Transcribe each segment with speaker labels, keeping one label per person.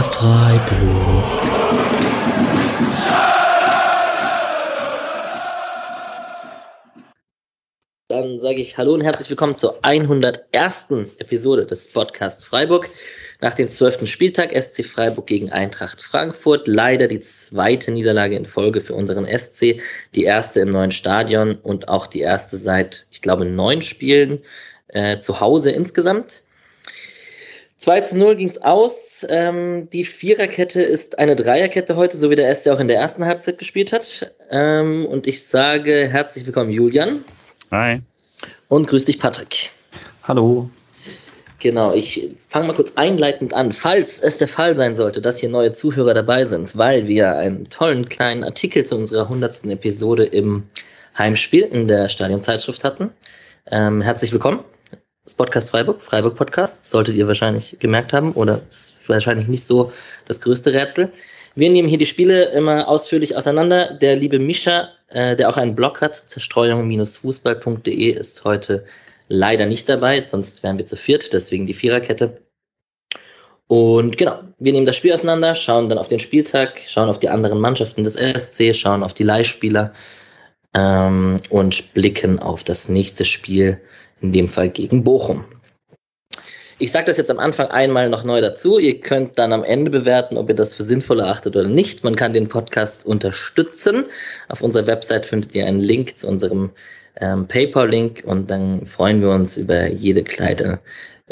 Speaker 1: Podcast Freiburg. Dann sage ich Hallo und herzlich willkommen zur 101. Episode des Podcast Freiburg. Nach dem 12. Spieltag SC Freiburg gegen Eintracht Frankfurt. Leider die zweite Niederlage in Folge für unseren SC. Die erste im neuen Stadion und auch die erste seit, ich glaube, neun Spielen äh, zu Hause insgesamt. 2 zu 0 ging es aus. Ähm, die Viererkette ist eine Dreierkette heute, so wie der SC auch in der ersten Halbzeit gespielt hat. Ähm, und ich sage herzlich willkommen, Julian.
Speaker 2: Hi.
Speaker 1: Und grüß dich, Patrick.
Speaker 3: Hallo.
Speaker 1: Genau, ich fange mal kurz einleitend an. Falls es der Fall sein sollte, dass hier neue Zuhörer dabei sind, weil wir einen tollen kleinen Artikel zu unserer 100. Episode im Heimspiel in der Stadionzeitschrift hatten. Ähm, herzlich willkommen. Das Podcast Freiburg, Freiburg Podcast, solltet ihr wahrscheinlich gemerkt haben oder ist wahrscheinlich nicht so das größte Rätsel. Wir nehmen hier die Spiele immer ausführlich auseinander. Der liebe Mischa, äh, der auch einen Blog hat, zerstreuung-fußball.de, ist heute leider nicht dabei, sonst wären wir zu viert, deswegen die Viererkette. Und genau, wir nehmen das Spiel auseinander, schauen dann auf den Spieltag, schauen auf die anderen Mannschaften des RSC, schauen auf die Leihspieler ähm, und blicken auf das nächste Spiel in dem Fall gegen Bochum. Ich sage das jetzt am Anfang einmal noch neu dazu. Ihr könnt dann am Ende bewerten, ob ihr das für sinnvoll erachtet oder nicht. Man kann den Podcast unterstützen. Auf unserer Website findet ihr einen Link zu unserem ähm, PayPal-Link und dann freuen wir uns über jede kleine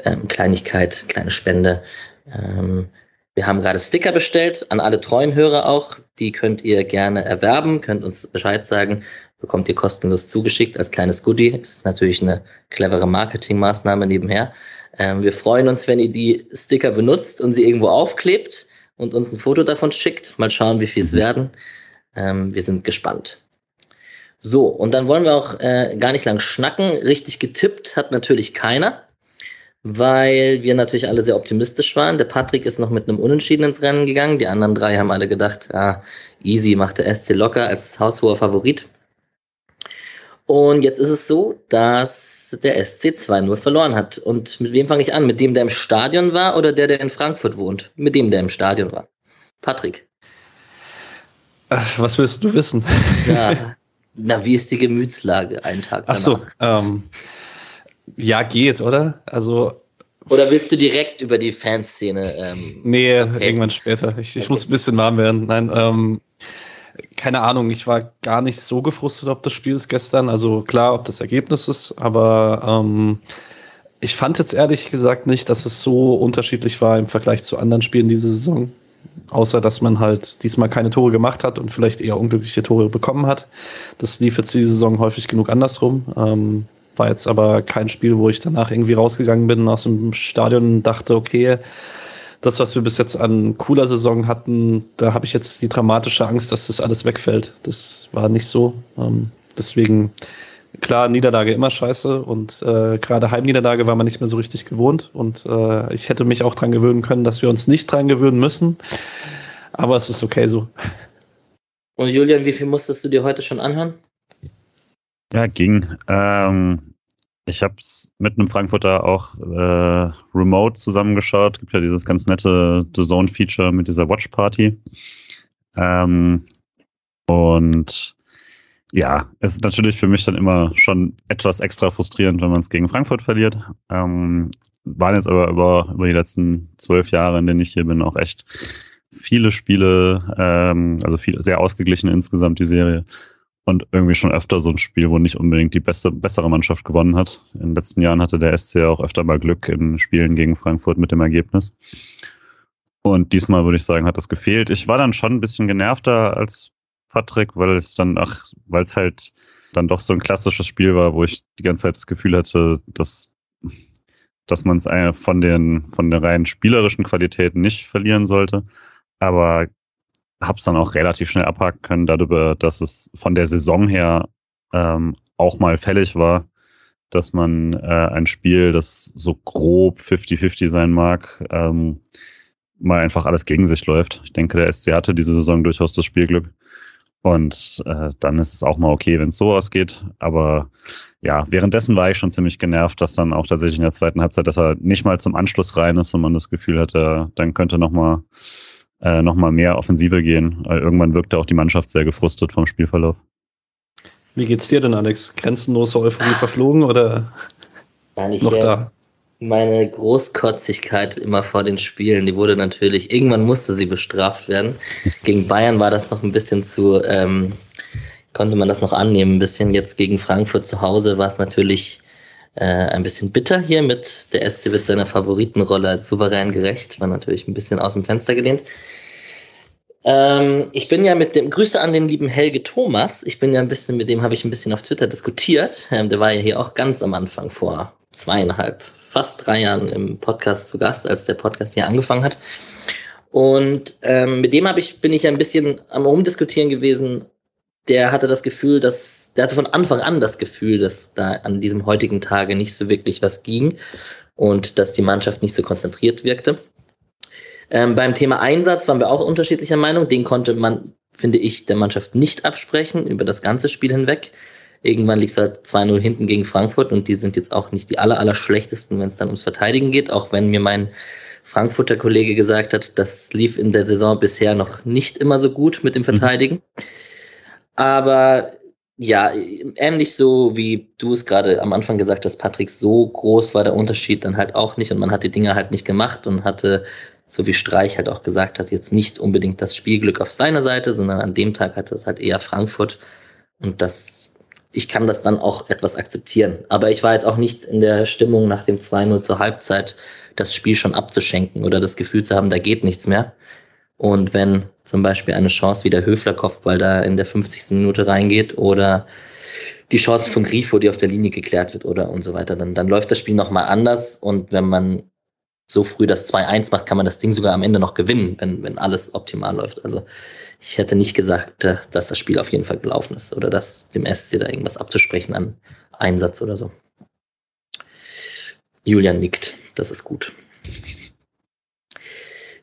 Speaker 1: ähm, Kleinigkeit, kleine Spende. Ähm, wir haben gerade Sticker bestellt, an alle treuen Hörer auch. Die könnt ihr gerne erwerben, könnt uns Bescheid sagen bekommt ihr kostenlos zugeschickt als kleines Goodie. Ist natürlich eine clevere Marketingmaßnahme nebenher. Ähm, wir freuen uns, wenn ihr die Sticker benutzt und sie irgendwo aufklebt und uns ein Foto davon schickt. Mal schauen, wie viel es werden. Ähm, wir sind gespannt. So, und dann wollen wir auch äh, gar nicht lang schnacken. Richtig getippt hat natürlich keiner, weil wir natürlich alle sehr optimistisch waren. Der Patrick ist noch mit einem Unentschieden ins Rennen gegangen. Die anderen drei haben alle gedacht, ah, easy macht der SC locker als haushoher Favorit. Und jetzt ist es so, dass der SC 2-0 verloren hat. Und mit wem fange ich an? Mit dem, der im Stadion war oder der, der in Frankfurt wohnt? Mit dem, der im Stadion war. Patrick.
Speaker 3: Ach, was willst du wissen?
Speaker 1: Ja, na, wie ist die Gemütslage einen Tag
Speaker 3: danach? Ach so, ähm, ja, geht, oder? Also.
Speaker 1: Oder willst du direkt über die Fanszene? Ähm,
Speaker 3: nee, okay. irgendwann später. Ich, ich okay. muss ein bisschen warm werden. Nein, ähm, keine Ahnung, ich war gar nicht so gefrustet ob das Spiel ist gestern. Also klar, ob das Ergebnis ist, aber ähm, ich fand jetzt ehrlich gesagt nicht, dass es so unterschiedlich war im Vergleich zu anderen Spielen diese Saison. Außer dass man halt diesmal keine Tore gemacht hat und vielleicht eher unglückliche Tore bekommen hat. Das lief jetzt diese Saison häufig genug andersrum. Ähm, war jetzt aber kein Spiel, wo ich danach irgendwie rausgegangen bin aus dem Stadion und dachte, okay, das, was wir bis jetzt an cooler Saison hatten, da habe ich jetzt die dramatische Angst, dass das alles wegfällt. Das war nicht so. Ähm, deswegen, klar, Niederlage immer scheiße und äh, gerade Heimniederlage war man nicht mehr so richtig gewohnt und äh, ich hätte mich auch dran gewöhnen können, dass wir uns nicht dran gewöhnen müssen. Aber es ist okay so.
Speaker 1: Und Julian, wie viel musstest du dir heute schon anhören?
Speaker 2: Ja, ging. Ähm, ich habe es mit einem Frankfurter auch äh, remote zusammengeschaut. Gibt ja dieses ganz nette The Zone Feature mit dieser Watch Party. Ähm, und ja, es ist natürlich für mich dann immer schon etwas extra frustrierend, wenn man es gegen Frankfurt verliert. Ähm, waren jetzt aber über, über die letzten zwölf Jahre, in denen ich hier bin, auch echt viele Spiele, ähm, also viel, sehr ausgeglichen insgesamt die Serie und irgendwie schon öfter so ein Spiel, wo nicht unbedingt die beste, bessere Mannschaft gewonnen hat. In den letzten Jahren hatte der SC auch öfter mal Glück in Spielen gegen Frankfurt mit dem Ergebnis. Und diesmal würde ich sagen, hat das gefehlt. Ich war dann schon ein bisschen genervter als Patrick, weil es dann, ach, weil es halt dann doch so ein klassisches Spiel war, wo ich die ganze Zeit das Gefühl hatte, dass, dass man es von den, von den rein spielerischen Qualitäten nicht verlieren sollte. Aber habe es dann auch relativ schnell abhaken können, darüber, dass es von der Saison her ähm, auch mal fällig war, dass man äh, ein Spiel, das so grob 50-50 sein mag, ähm, mal einfach alles gegen sich läuft. Ich denke, der SC hatte diese Saison durchaus das Spielglück. Und äh, dann ist es auch mal okay, wenn es so ausgeht. Aber ja, währenddessen war ich schon ziemlich genervt, dass dann auch tatsächlich in der zweiten Halbzeit, dass er nicht mal zum Anschluss rein ist und man das Gefühl hatte, dann könnte noch mal, äh, noch mal mehr Offensive gehen. Weil irgendwann wirkte auch die Mannschaft sehr gefrustet vom Spielverlauf.
Speaker 3: Wie geht's dir denn, Alex? Grenzenlose Euphorie verflogen oder
Speaker 1: noch da? Meine Großkotzigkeit immer vor den Spielen, die wurde natürlich, irgendwann musste sie bestraft werden. Gegen Bayern war das noch ein bisschen zu, ähm, konnte man das noch annehmen, ein bisschen. Jetzt gegen Frankfurt zu Hause war es natürlich äh, ein bisschen bitter hier mit der SC wird seiner Favoritenrolle als souverän gerecht, war natürlich ein bisschen aus dem Fenster gelehnt. Ähm, ich bin ja mit dem, Grüße an den lieben Helge Thomas. Ich bin ja ein bisschen, mit dem habe ich ein bisschen auf Twitter diskutiert. Ähm, der war ja hier auch ganz am Anfang vor zweieinhalb, fast drei Jahren im Podcast zu Gast, als der Podcast hier angefangen hat. Und ähm, mit dem habe ich, bin ich ein bisschen am Rumdiskutieren gewesen. Der hatte das Gefühl, dass, der hatte von Anfang an das Gefühl, dass da an diesem heutigen Tage nicht so wirklich was ging und dass die Mannschaft nicht so konzentriert wirkte. Ähm, beim Thema Einsatz waren wir auch unterschiedlicher Meinung. Den konnte man, finde ich, der Mannschaft nicht absprechen über das ganze Spiel hinweg. Irgendwann liegt es halt 2-0 hinten gegen Frankfurt und die sind jetzt auch nicht die aller, aller schlechtesten, wenn es dann ums Verteidigen geht, auch wenn mir mein Frankfurter Kollege gesagt hat, das lief in der Saison bisher noch nicht immer so gut mit dem mhm. Verteidigen. Mhm. Aber ja, ähnlich so wie du es gerade am Anfang gesagt hast, Patrick, so groß war der Unterschied dann halt auch nicht und man hat die Dinge halt nicht gemacht und hatte, so wie Streich halt auch gesagt hat, jetzt nicht unbedingt das Spielglück auf seiner Seite, sondern an dem Tag hatte es halt eher Frankfurt und das ich kann das dann auch etwas akzeptieren. Aber ich war jetzt auch nicht in der Stimmung nach dem 2-0 zur Halbzeit, das Spiel schon abzuschenken oder das Gefühl zu haben, da geht nichts mehr. Und wenn zum Beispiel eine Chance wie der Höfler-Kopfball da in der 50. Minute reingeht oder die Chance von Grifo, die auf der Linie geklärt wird oder und so weiter, dann, dann läuft das Spiel nochmal anders. Und wenn man so früh das 2-1 macht, kann man das Ding sogar am Ende noch gewinnen, wenn, wenn alles optimal läuft. Also ich hätte nicht gesagt, äh, dass das Spiel auf jeden Fall gelaufen ist oder dass dem SC da irgendwas abzusprechen an Einsatz oder so. Julian nickt, das ist gut.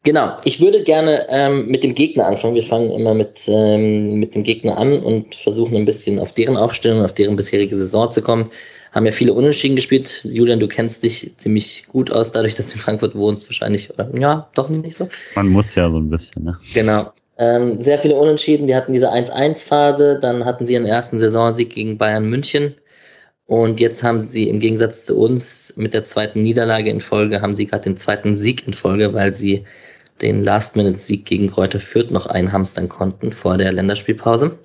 Speaker 1: Genau, ich würde gerne ähm, mit dem Gegner anfangen. Wir fangen immer mit, ähm, mit dem Gegner an und versuchen ein bisschen auf deren Aufstellung, auf deren bisherige Saison zu kommen. Haben ja viele Unentschieden gespielt. Julian, du kennst dich ziemlich gut aus, dadurch, dass du in Frankfurt wohnst, wahrscheinlich. Oder ja, doch nicht so.
Speaker 2: Man muss ja so ein bisschen, ne?
Speaker 1: Genau. Ähm, sehr viele Unentschieden, die hatten diese 1-1-Phase, dann hatten sie ihren ersten Saisonsieg gegen Bayern München und jetzt haben sie im Gegensatz zu uns mit der zweiten Niederlage in Folge, haben sie gerade den zweiten Sieg in Folge, weil sie den Last-Minute-Sieg gegen Kräuter Fürth noch einhamstern konnten vor der Länderspielpause.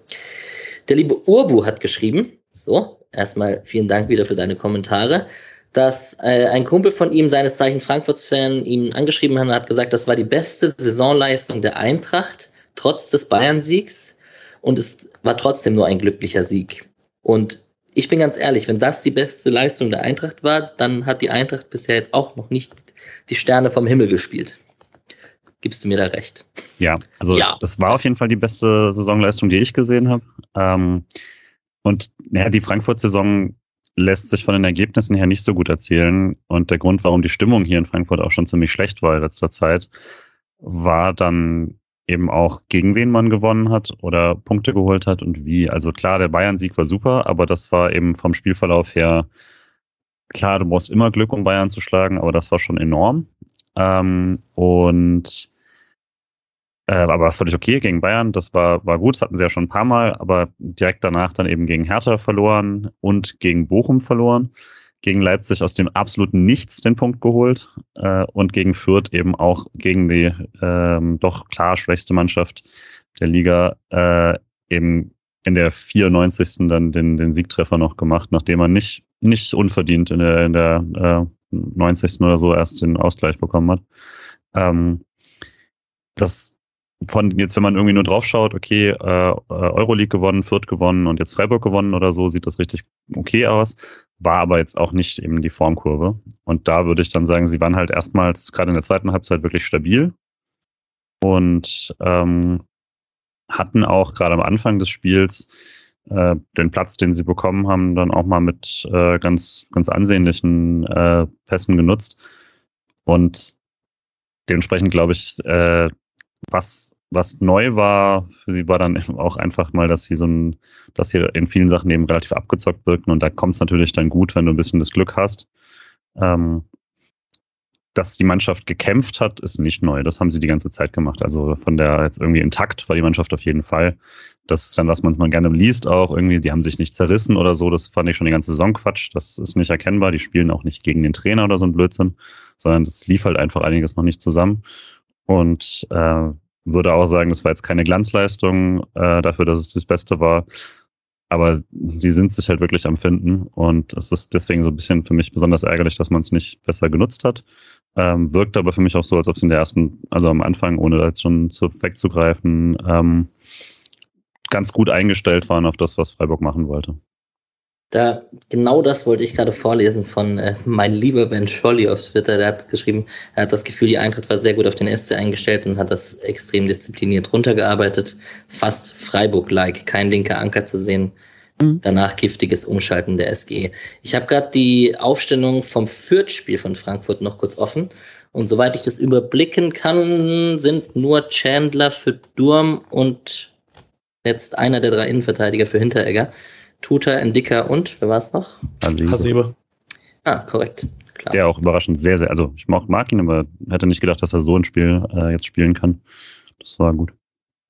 Speaker 1: Der liebe Urbu hat geschrieben, so, erstmal vielen Dank wieder für deine Kommentare, dass äh, ein Kumpel von ihm, seines Zeichen Frankfurts-Fan, ihm angeschrieben hat und hat gesagt, das war die beste Saisonleistung der Eintracht trotz des Bayern-Siegs und es war trotzdem nur ein glücklicher Sieg. Und ich bin ganz ehrlich, wenn das die beste Leistung der Eintracht war, dann hat die Eintracht bisher jetzt auch noch nicht die Sterne vom Himmel gespielt. Gibst du mir da recht?
Speaker 2: Ja, also ja. das war auf jeden Fall die beste Saisonleistung, die ich gesehen habe. Ähm, und ja, die Frankfurt-Saison lässt sich von den Ergebnissen her nicht so gut erzählen. Und der Grund, warum die Stimmung hier in Frankfurt auch schon ziemlich schlecht war in letzter Zeit, war dann eben auch gegen wen man gewonnen hat oder Punkte geholt hat und wie. Also klar, der Bayern-Sieg war super, aber das war eben vom Spielverlauf her klar, du brauchst immer Glück, um Bayern zu schlagen, aber das war schon enorm. Ähm, und äh, aber völlig okay gegen Bayern, das war, war gut, das hatten sie ja schon ein paar Mal, aber direkt danach dann eben gegen Hertha verloren und gegen Bochum verloren gegen Leipzig aus dem absoluten Nichts den Punkt geholt äh, und gegen Fürth eben auch gegen die ähm, doch klar schwächste Mannschaft der Liga äh, eben in der 94. dann den, den Siegtreffer noch gemacht, nachdem man nicht, nicht unverdient in der, in der äh, 90. oder so erst den Ausgleich bekommen hat. Ähm, das von jetzt, wenn man irgendwie nur drauf schaut, okay, äh, Euroleague gewonnen, Fürth gewonnen und jetzt Freiburg gewonnen oder so, sieht das richtig okay aus war aber jetzt auch nicht eben die Formkurve. Und da würde ich dann sagen, sie waren halt erstmals gerade in der zweiten Halbzeit wirklich stabil und ähm, hatten auch gerade am Anfang des Spiels äh, den Platz, den sie bekommen haben, dann auch mal mit äh, ganz, ganz ansehnlichen äh, Pässen genutzt. Und dementsprechend glaube ich, äh, was was neu war für sie war dann auch einfach mal, dass sie so ein, dass sie in vielen Sachen eben relativ abgezockt wirken und da kommt es natürlich dann gut, wenn du ein bisschen das Glück hast. Ähm, dass die Mannschaft gekämpft hat, ist nicht neu. Das haben sie die ganze Zeit gemacht. Also von der jetzt irgendwie intakt war die Mannschaft auf jeden Fall. Das ist dann, was man gerne liest auch irgendwie. Die haben sich nicht zerrissen oder so. Das fand ich schon die ganze Saison Quatsch. Das ist nicht erkennbar. Die spielen auch nicht gegen den Trainer oder so ein Blödsinn, sondern das lief halt einfach einiges noch nicht zusammen. Und äh, würde auch sagen, das war jetzt keine Glanzleistung äh, dafür, dass es das Beste war. Aber die sind sich halt wirklich am Finden und es ist deswegen so ein bisschen für mich besonders ärgerlich, dass man es nicht besser genutzt hat. Ähm, wirkt aber für mich auch so, als ob es in der ersten, also am Anfang, ohne da jetzt schon zu wegzugreifen, ähm, ganz gut eingestellt waren auf das, was Freiburg machen wollte.
Speaker 1: Da, genau das wollte ich gerade vorlesen von äh, mein lieber Ben Scholli auf Twitter. Der hat geschrieben, er hat das Gefühl, die Eintracht war sehr gut auf den SC eingestellt und hat das extrem diszipliniert runtergearbeitet. Fast Freiburg-like, kein linker Anker zu sehen. Mhm. Danach giftiges Umschalten der SG. Ich habe gerade die Aufstellung vom Fürth-Spiel von Frankfurt noch kurz offen. Und soweit ich das überblicken kann, sind nur Chandler für Durm und jetzt einer der drei Innenverteidiger für Hinteregger. Tuta, Endika und, wer war es noch?
Speaker 3: Hasebe.
Speaker 1: Ah, korrekt.
Speaker 2: Klar. Der auch überraschend sehr, sehr, also ich mag, mag ihn, aber hätte nicht gedacht, dass er so ein Spiel äh, jetzt spielen kann. Das war gut.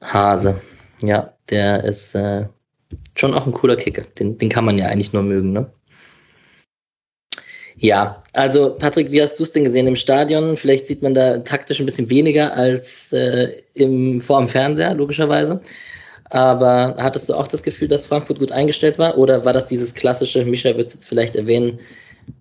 Speaker 1: Hase, ja, der ist äh, schon auch ein cooler Kicker. Den, den kann man ja eigentlich nur mögen, ne? Ja, also Patrick, wie hast du es denn gesehen im Stadion? Vielleicht sieht man da taktisch ein bisschen weniger als äh, im, vor dem Fernseher, logischerweise. Aber hattest du auch das Gefühl, dass Frankfurt gut eingestellt war? Oder war das dieses klassische, Micha wird es jetzt vielleicht erwähnen,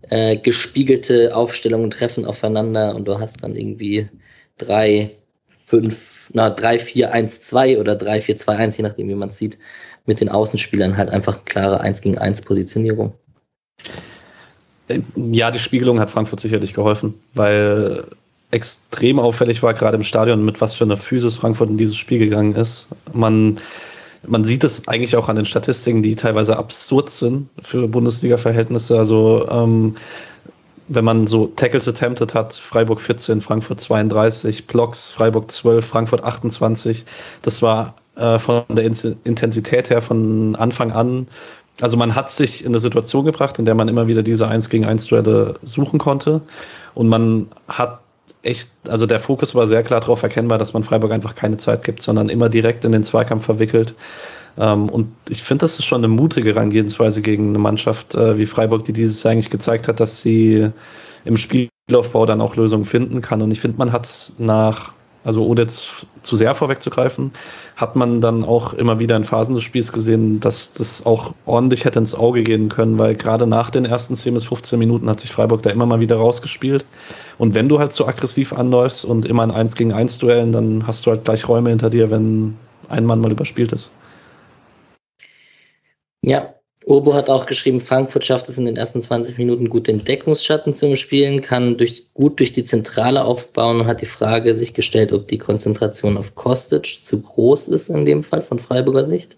Speaker 1: äh, gespiegelte Aufstellungen treffen aufeinander und du hast dann irgendwie drei, fünf, na, drei, vier, eins, zwei oder drei, vier, zwei, eins, je nachdem, wie man es sieht, mit den Außenspielern halt einfach klare Eins gegen eins Positionierung.
Speaker 3: Ja, die Spiegelung hat Frankfurt sicherlich geholfen, weil extrem auffällig war, gerade im Stadion, mit was für einer Physis Frankfurt in dieses Spiel gegangen ist. Man, man sieht es eigentlich auch an den Statistiken, die teilweise absurd sind für Bundesliga-Verhältnisse. Also ähm, wenn man so Tackles attempted hat, Freiburg 14, Frankfurt 32, Blocks, Freiburg 12, Frankfurt 28. Das war äh, von der Intensität her von Anfang an. Also man hat sich in eine Situation gebracht, in der man immer wieder diese 1 gegen 1 Duelle suchen konnte. Und man hat echt, also der Fokus war sehr klar darauf erkennbar, dass man Freiburg einfach keine Zeit gibt, sondern immer direkt in den Zweikampf verwickelt. Ähm, und ich finde, das ist schon eine mutige Herangehensweise gegen eine Mannschaft äh, wie Freiburg, die dieses Jahr eigentlich gezeigt hat, dass sie im Spielaufbau dann auch Lösungen finden kann. Und ich finde, man hat nach also ohne jetzt zu sehr vorwegzugreifen, hat man dann auch immer wieder in Phasen des Spiels gesehen, dass das auch ordentlich hätte ins Auge gehen können, weil gerade nach den ersten 10 bis 15 Minuten hat sich Freiburg da immer mal wieder rausgespielt. Und wenn du halt so aggressiv anläufst und immer in 1 gegen 1 Duellen, dann hast du halt gleich Räume hinter dir, wenn ein Mann mal überspielt ist.
Speaker 1: Ja, Urbo hat auch geschrieben, Frankfurt schafft es in den ersten 20 Minuten gut den Deckungsschatten zu spielen, kann durch, gut durch die Zentrale aufbauen und hat die Frage sich gestellt, ob die Konzentration auf Kostic zu groß ist in dem Fall von Freiburger Sicht.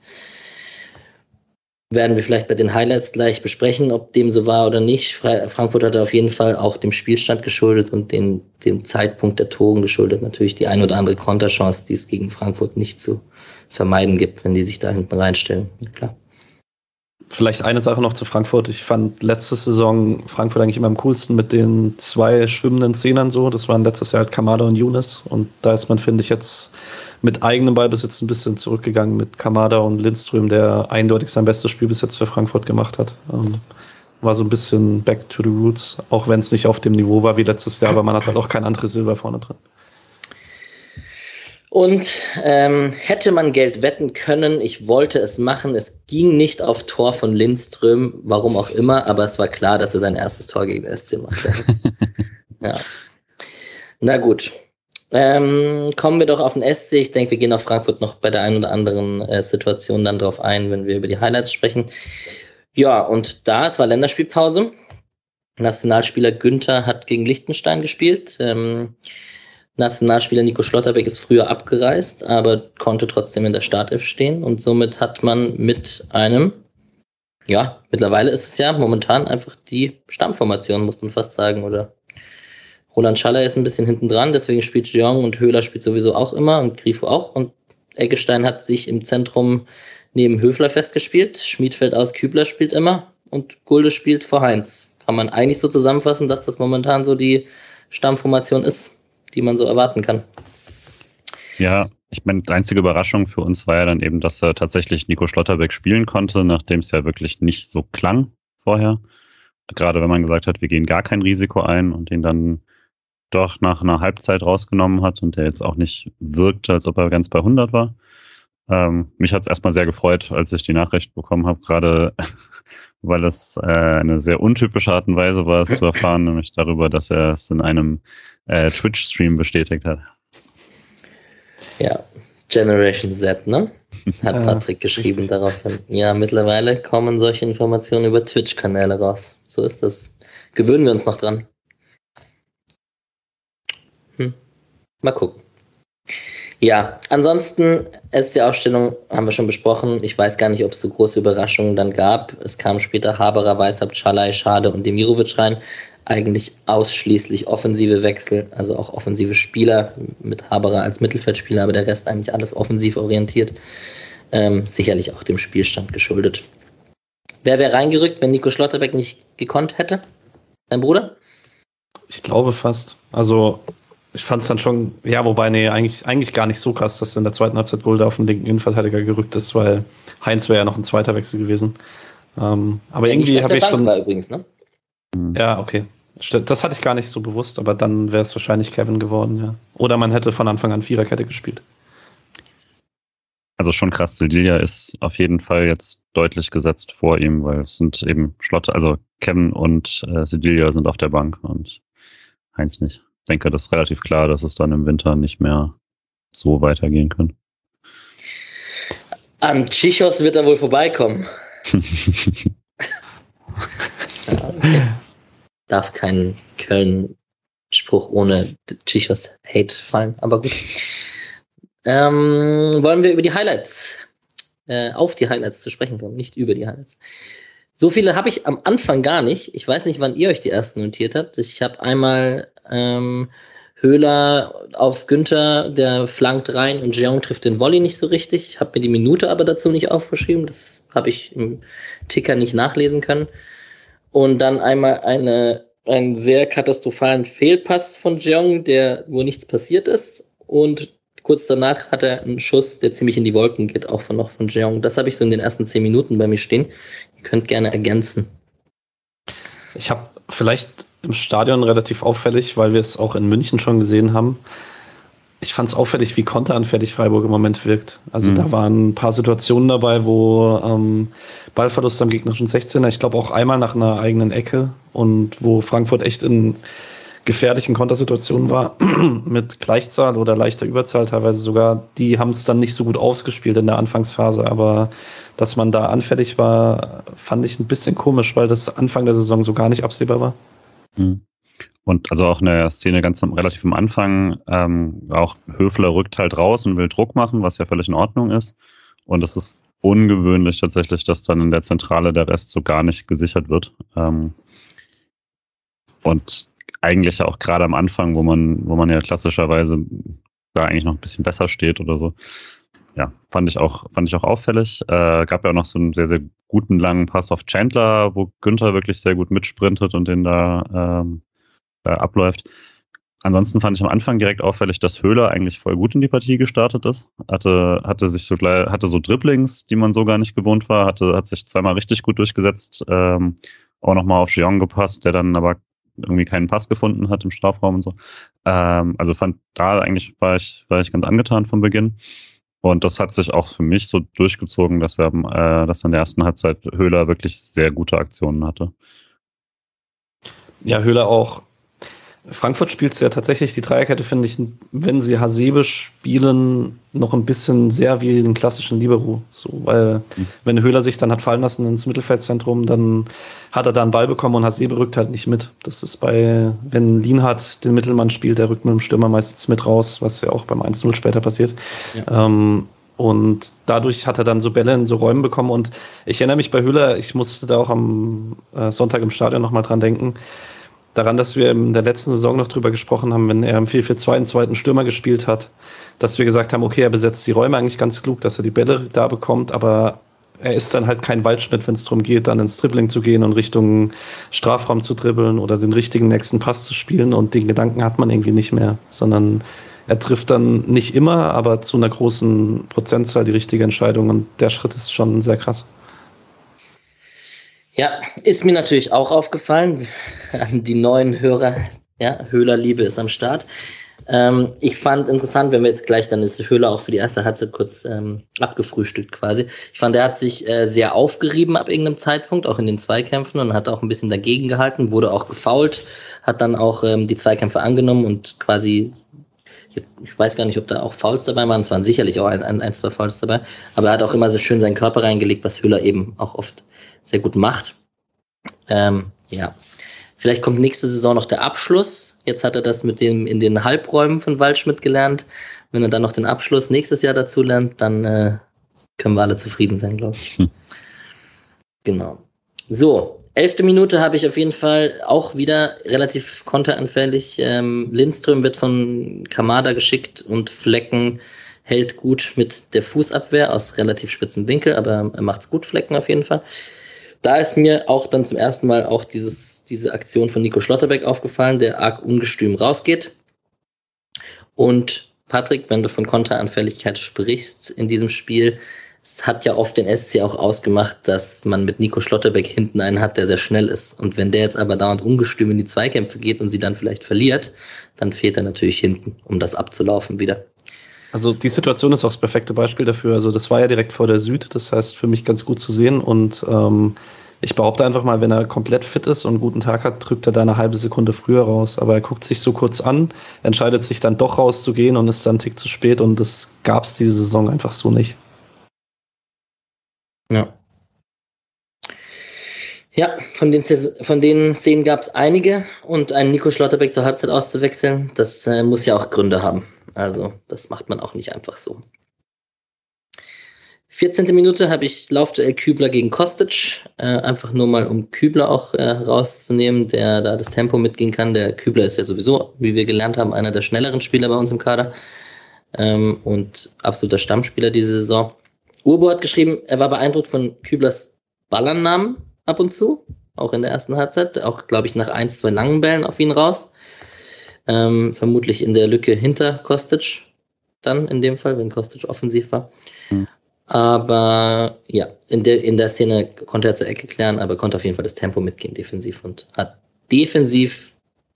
Speaker 1: Werden wir vielleicht bei den Highlights gleich besprechen, ob dem so war oder nicht. Frankfurt hatte auf jeden Fall auch dem Spielstand geschuldet und den, dem Zeitpunkt der Toren geschuldet natürlich die ein oder andere Konterchance, die es gegen Frankfurt nicht zu vermeiden gibt, wenn die sich da hinten reinstellen. Klar.
Speaker 3: Vielleicht eine Sache noch zu Frankfurt. Ich fand letzte Saison Frankfurt eigentlich immer am coolsten mit den zwei schwimmenden Zehnern so. Das waren letztes Jahr halt Kamada und Younes. Und da ist man, finde ich, jetzt mit eigenem Ballbesitz ein bisschen zurückgegangen mit Kamada und Lindström, der eindeutig sein bestes Spiel bis jetzt für Frankfurt gemacht hat. Ähm, war so ein bisschen back to the roots, auch wenn es nicht auf dem Niveau war wie letztes Jahr, aber man hat halt auch kein anderes Silber vorne drin.
Speaker 1: Und ähm, hätte man Geld wetten können, ich wollte es machen. Es ging nicht auf Tor von Lindström, warum auch immer, aber es war klar, dass er sein erstes Tor gegen den SC machte. ja. Na gut. Ähm, kommen wir doch auf den SC. Ich denke, wir gehen auf Frankfurt noch bei der einen oder anderen äh, Situation dann drauf ein, wenn wir über die Highlights sprechen. Ja, und da, es war Länderspielpause. Nationalspieler Günther hat gegen Liechtenstein gespielt. Ähm, Nationalspieler Nico Schlotterbeck ist früher abgereist, aber konnte trotzdem in der Startelf stehen und somit hat man mit einem, ja, mittlerweile ist es ja momentan einfach die Stammformation, muss man fast sagen, oder Roland Schaller ist ein bisschen hinten dran, deswegen spielt Jeong und Höhler spielt sowieso auch immer und Grifo auch. Und Eggestein hat sich im Zentrum neben Höfler festgespielt. Schmiedfeld aus Kübler spielt immer und Gulde spielt vor Heinz. Kann man eigentlich so zusammenfassen, dass das momentan so die Stammformation ist, die man so erwarten kann.
Speaker 2: Ja, ich meine, die einzige Überraschung für uns war ja dann eben, dass er tatsächlich Nico Schlotterbeck spielen konnte, nachdem es ja wirklich nicht so klang vorher. Gerade wenn man gesagt hat, wir gehen gar kein Risiko ein und ihn dann doch nach einer Halbzeit rausgenommen hat und der jetzt auch nicht wirkte, als ob er ganz bei 100 war. Ähm, mich hat es erstmal sehr gefreut, als ich die Nachricht bekommen habe, gerade weil es äh, eine sehr untypische Art und Weise war, es zu erfahren, nämlich darüber, dass er es in einem äh, Twitch-Stream bestätigt hat.
Speaker 1: Ja, Generation Z, ne? Hat ja, Patrick geschrieben daraufhin. Ja, mittlerweile kommen solche Informationen über Twitch-Kanäle raus. So ist das. Gewöhnen wir uns noch dran. Hm. Mal gucken. Ja, ansonsten ist die Aufstellung, haben wir schon besprochen. Ich weiß gar nicht, ob es so große Überraschungen dann gab. Es kam später Haberer, Weißhaupt, Schalay, Schade und Demirovic rein eigentlich ausschließlich offensive Wechsel, also auch offensive Spieler mit Haberer als Mittelfeldspieler, aber der Rest eigentlich alles offensiv orientiert. Ähm, sicherlich auch dem Spielstand geschuldet. Wer wäre reingerückt, wenn Nico Schlotterbeck nicht gekonnt hätte? Dein Bruder?
Speaker 3: Ich glaube fast. Also ich fand es dann schon, ja, wobei, nee, eigentlich, eigentlich gar nicht so krass, dass in der zweiten Halbzeit Gulde auf den linken Innenverteidiger gerückt ist, weil Heinz wäre ja noch ein zweiter Wechsel gewesen. Ähm, aber der irgendwie habe ich Bank schon. War übrigens, ne? Mhm. Ja, okay. Das hatte ich gar nicht so bewusst, aber dann wäre es wahrscheinlich Kevin geworden, ja. Oder man hätte von Anfang an Viererkette gespielt.
Speaker 2: Also schon krass, Sedilia ist auf jeden Fall jetzt deutlich gesetzt vor ihm, weil es sind eben Schlotte, also Kevin und äh, Sedilia sind auf der Bank und Heinz nicht. Ich denke, das ist relativ klar, dass es dann im Winter nicht mehr so weitergehen kann.
Speaker 1: An Chichos wird er wohl vorbeikommen. ja, darf kein Köln-Spruch ohne Chichos Hate fallen, aber gut. Ähm, wollen wir über die Highlights, äh, auf die Highlights zu sprechen kommen, nicht über die Highlights. So viele habe ich am Anfang gar nicht. Ich weiß nicht, wann ihr euch die ersten notiert habt. Ich habe einmal ähm, Höhler auf Günther, der flankt rein und Jeong trifft den Volley nicht so richtig. Ich habe mir die Minute aber dazu nicht aufgeschrieben. Das habe ich im Ticker nicht nachlesen können und dann einmal eine, einen sehr katastrophalen Fehlpass von Jeong, der, wo nichts passiert ist. Und kurz danach hat er einen Schuss, der ziemlich in die Wolken geht, auch von noch von Jeong. Das habe ich so in den ersten zehn Minuten bei mir stehen. Ihr könnt gerne ergänzen.
Speaker 3: Ich habe vielleicht im Stadion relativ auffällig, weil wir es auch in München schon gesehen haben, ich fand es auffällig, wie konteranfällig Freiburg im Moment wirkt. Also mhm. da waren ein paar Situationen dabei, wo ähm, Ballverlust am gegnerischen 16er, ich glaube auch einmal nach einer eigenen Ecke und wo Frankfurt echt in gefährlichen Kontersituationen war, mit Gleichzahl oder leichter Überzahl teilweise sogar, die haben es dann nicht so gut ausgespielt in der Anfangsphase, aber dass man da anfällig war, fand ich ein bisschen komisch, weil das Anfang der Saison so gar nicht absehbar war.
Speaker 2: Mhm. Und also auch in der Szene ganz relativ am Anfang, ähm, auch Höfler rückt halt raus und will Druck machen, was ja völlig in Ordnung ist. Und es ist ungewöhnlich tatsächlich, dass dann in der Zentrale der Rest so gar nicht gesichert wird. Ähm, und eigentlich auch gerade am Anfang, wo man, wo man ja klassischerweise da eigentlich noch ein bisschen besser steht oder so. Ja, fand ich auch, fand ich auch auffällig. Äh, gab ja auch noch so einen sehr, sehr guten langen Pass auf Chandler, wo Günther wirklich sehr gut mitsprintet und den da ähm, äh, abläuft. Ansonsten fand ich am Anfang direkt auffällig, dass Höhler eigentlich voll gut in die Partie gestartet ist. Hatte, hatte sich so hatte so Dribblings, die man so gar nicht gewohnt war, hatte, hat sich zweimal richtig gut durchgesetzt, ähm, auch nochmal auf Jeong gepasst, der dann aber irgendwie keinen Pass gefunden hat im Strafraum und so. Ähm, also fand da eigentlich war ich, war ich ganz angetan vom Beginn. Und das hat sich auch für mich so durchgezogen, dass er, äh, dass in der ersten Halbzeit Höhler wirklich sehr gute Aktionen hatte.
Speaker 3: Ja, Höhler auch Frankfurt spielt ja tatsächlich die Dreierkette, finde ich, wenn sie Hasebe spielen, noch ein bisschen sehr wie den klassischen Libero. So, weil mhm. wenn Höhler sich dann hat fallen lassen ins Mittelfeldzentrum, dann hat er da einen Ball bekommen und Hasebe rückt halt nicht mit. Das ist bei, wenn Lienhardt den Mittelmann spielt, der rückt mit dem Stürmer meistens mit raus, was ja auch beim 1-0 später passiert. Ja. Ähm, und dadurch hat er dann so Bälle in so Räumen bekommen. Und ich erinnere mich bei Höhler, ich musste da auch am äh, Sonntag im Stadion nochmal dran denken daran, dass wir in der letzten Saison noch drüber gesprochen haben, wenn er im 4-4-2 einen zweiten Stürmer gespielt hat, dass wir gesagt haben, okay, er besetzt die Räume eigentlich ganz klug, dass er die Bälle da bekommt, aber er ist dann halt kein Waldschmidt, wenn es darum geht, dann ins Dribbling zu gehen und Richtung Strafraum zu dribbeln oder den richtigen nächsten Pass zu spielen und den Gedanken hat man irgendwie nicht mehr, sondern er trifft dann nicht immer, aber zu einer großen Prozentzahl die richtige Entscheidung und der Schritt ist schon sehr krass.
Speaker 1: Ja, ist mir natürlich auch aufgefallen. Die neuen Hörer, ja, Höhlerliebe ist am Start. Ähm, ich fand interessant, wenn wir jetzt gleich, dann ist Höhler auch für die erste Halbzeit kurz ähm, abgefrühstückt quasi. Ich fand, er hat sich äh, sehr aufgerieben ab irgendeinem Zeitpunkt, auch in den Zweikämpfen und hat auch ein bisschen dagegen gehalten, wurde auch gefault, hat dann auch ähm, die Zweikämpfe angenommen und quasi Jetzt, ich weiß gar nicht, ob da auch Fouls dabei waren. Es waren sicherlich auch ein, ein, ein, zwei Fouls dabei. Aber er hat auch immer so schön seinen Körper reingelegt, was Höhler eben auch oft sehr gut macht. Ähm, ja. Vielleicht kommt nächste Saison noch der Abschluss. Jetzt hat er das mit dem in den Halbräumen von Waldschmidt gelernt. Wenn er dann noch den Abschluss nächstes Jahr dazu lernt, dann äh, können wir alle zufrieden sein, glaube ich. Hm. Genau. So, elfte Minute habe ich auf jeden Fall auch wieder relativ konteranfällig. Ähm, Lindström wird von Kamada geschickt und Flecken hält gut mit der Fußabwehr aus relativ spitzem Winkel, aber er macht es gut, Flecken auf jeden Fall. Da ist mir auch dann zum ersten Mal auch dieses, diese Aktion von Nico Schlotterbeck aufgefallen, der arg ungestüm rausgeht. Und Patrick, wenn du von Konteranfälligkeit sprichst in diesem Spiel, es hat ja oft den SC auch ausgemacht, dass man mit Nico Schlotterbeck hinten einen hat, der sehr schnell ist. Und wenn der jetzt aber dauernd ungestüm in die Zweikämpfe geht und sie dann vielleicht verliert, dann fehlt er natürlich hinten, um das abzulaufen wieder.
Speaker 3: Also die Situation ist auch das perfekte Beispiel dafür. Also das war ja direkt vor der Süd, das heißt für mich ganz gut zu sehen. Und ähm, ich behaupte einfach mal, wenn er komplett fit ist und einen guten Tag hat, drückt er da eine halbe Sekunde früher raus. Aber er guckt sich so kurz an, entscheidet sich dann doch rauszugehen und ist dann einen Tick zu spät. Und das gab es diese Saison einfach so nicht.
Speaker 1: Ja. Ja, von den, von den Szenen gab es einige und einen Nico Schlotterbeck zur Halbzeit auszuwechseln, das äh, muss ja auch Gründe haben. Also, das macht man auch nicht einfach so. 14. Minute habe ich Laufduell Kübler gegen Kostic. Äh, einfach nur mal, um Kübler auch äh, rauszunehmen, der da das Tempo mitgehen kann. Der Kübler ist ja sowieso, wie wir gelernt haben, einer der schnelleren Spieler bei uns im Kader. Ähm, und absoluter Stammspieler diese Saison. Urbo hat geschrieben, er war beeindruckt von Küblers Ballannamen ab und zu, auch in der ersten Halbzeit, auch glaube ich nach ein, zwei langen Bällen auf ihn raus. Ähm, vermutlich in der Lücke hinter Kostic dann in dem Fall, wenn Kostic offensiv war. Mhm. Aber ja, in der, in der Szene konnte er zur Ecke klären, aber konnte auf jeden Fall das Tempo mitgehen defensiv und hat defensiv,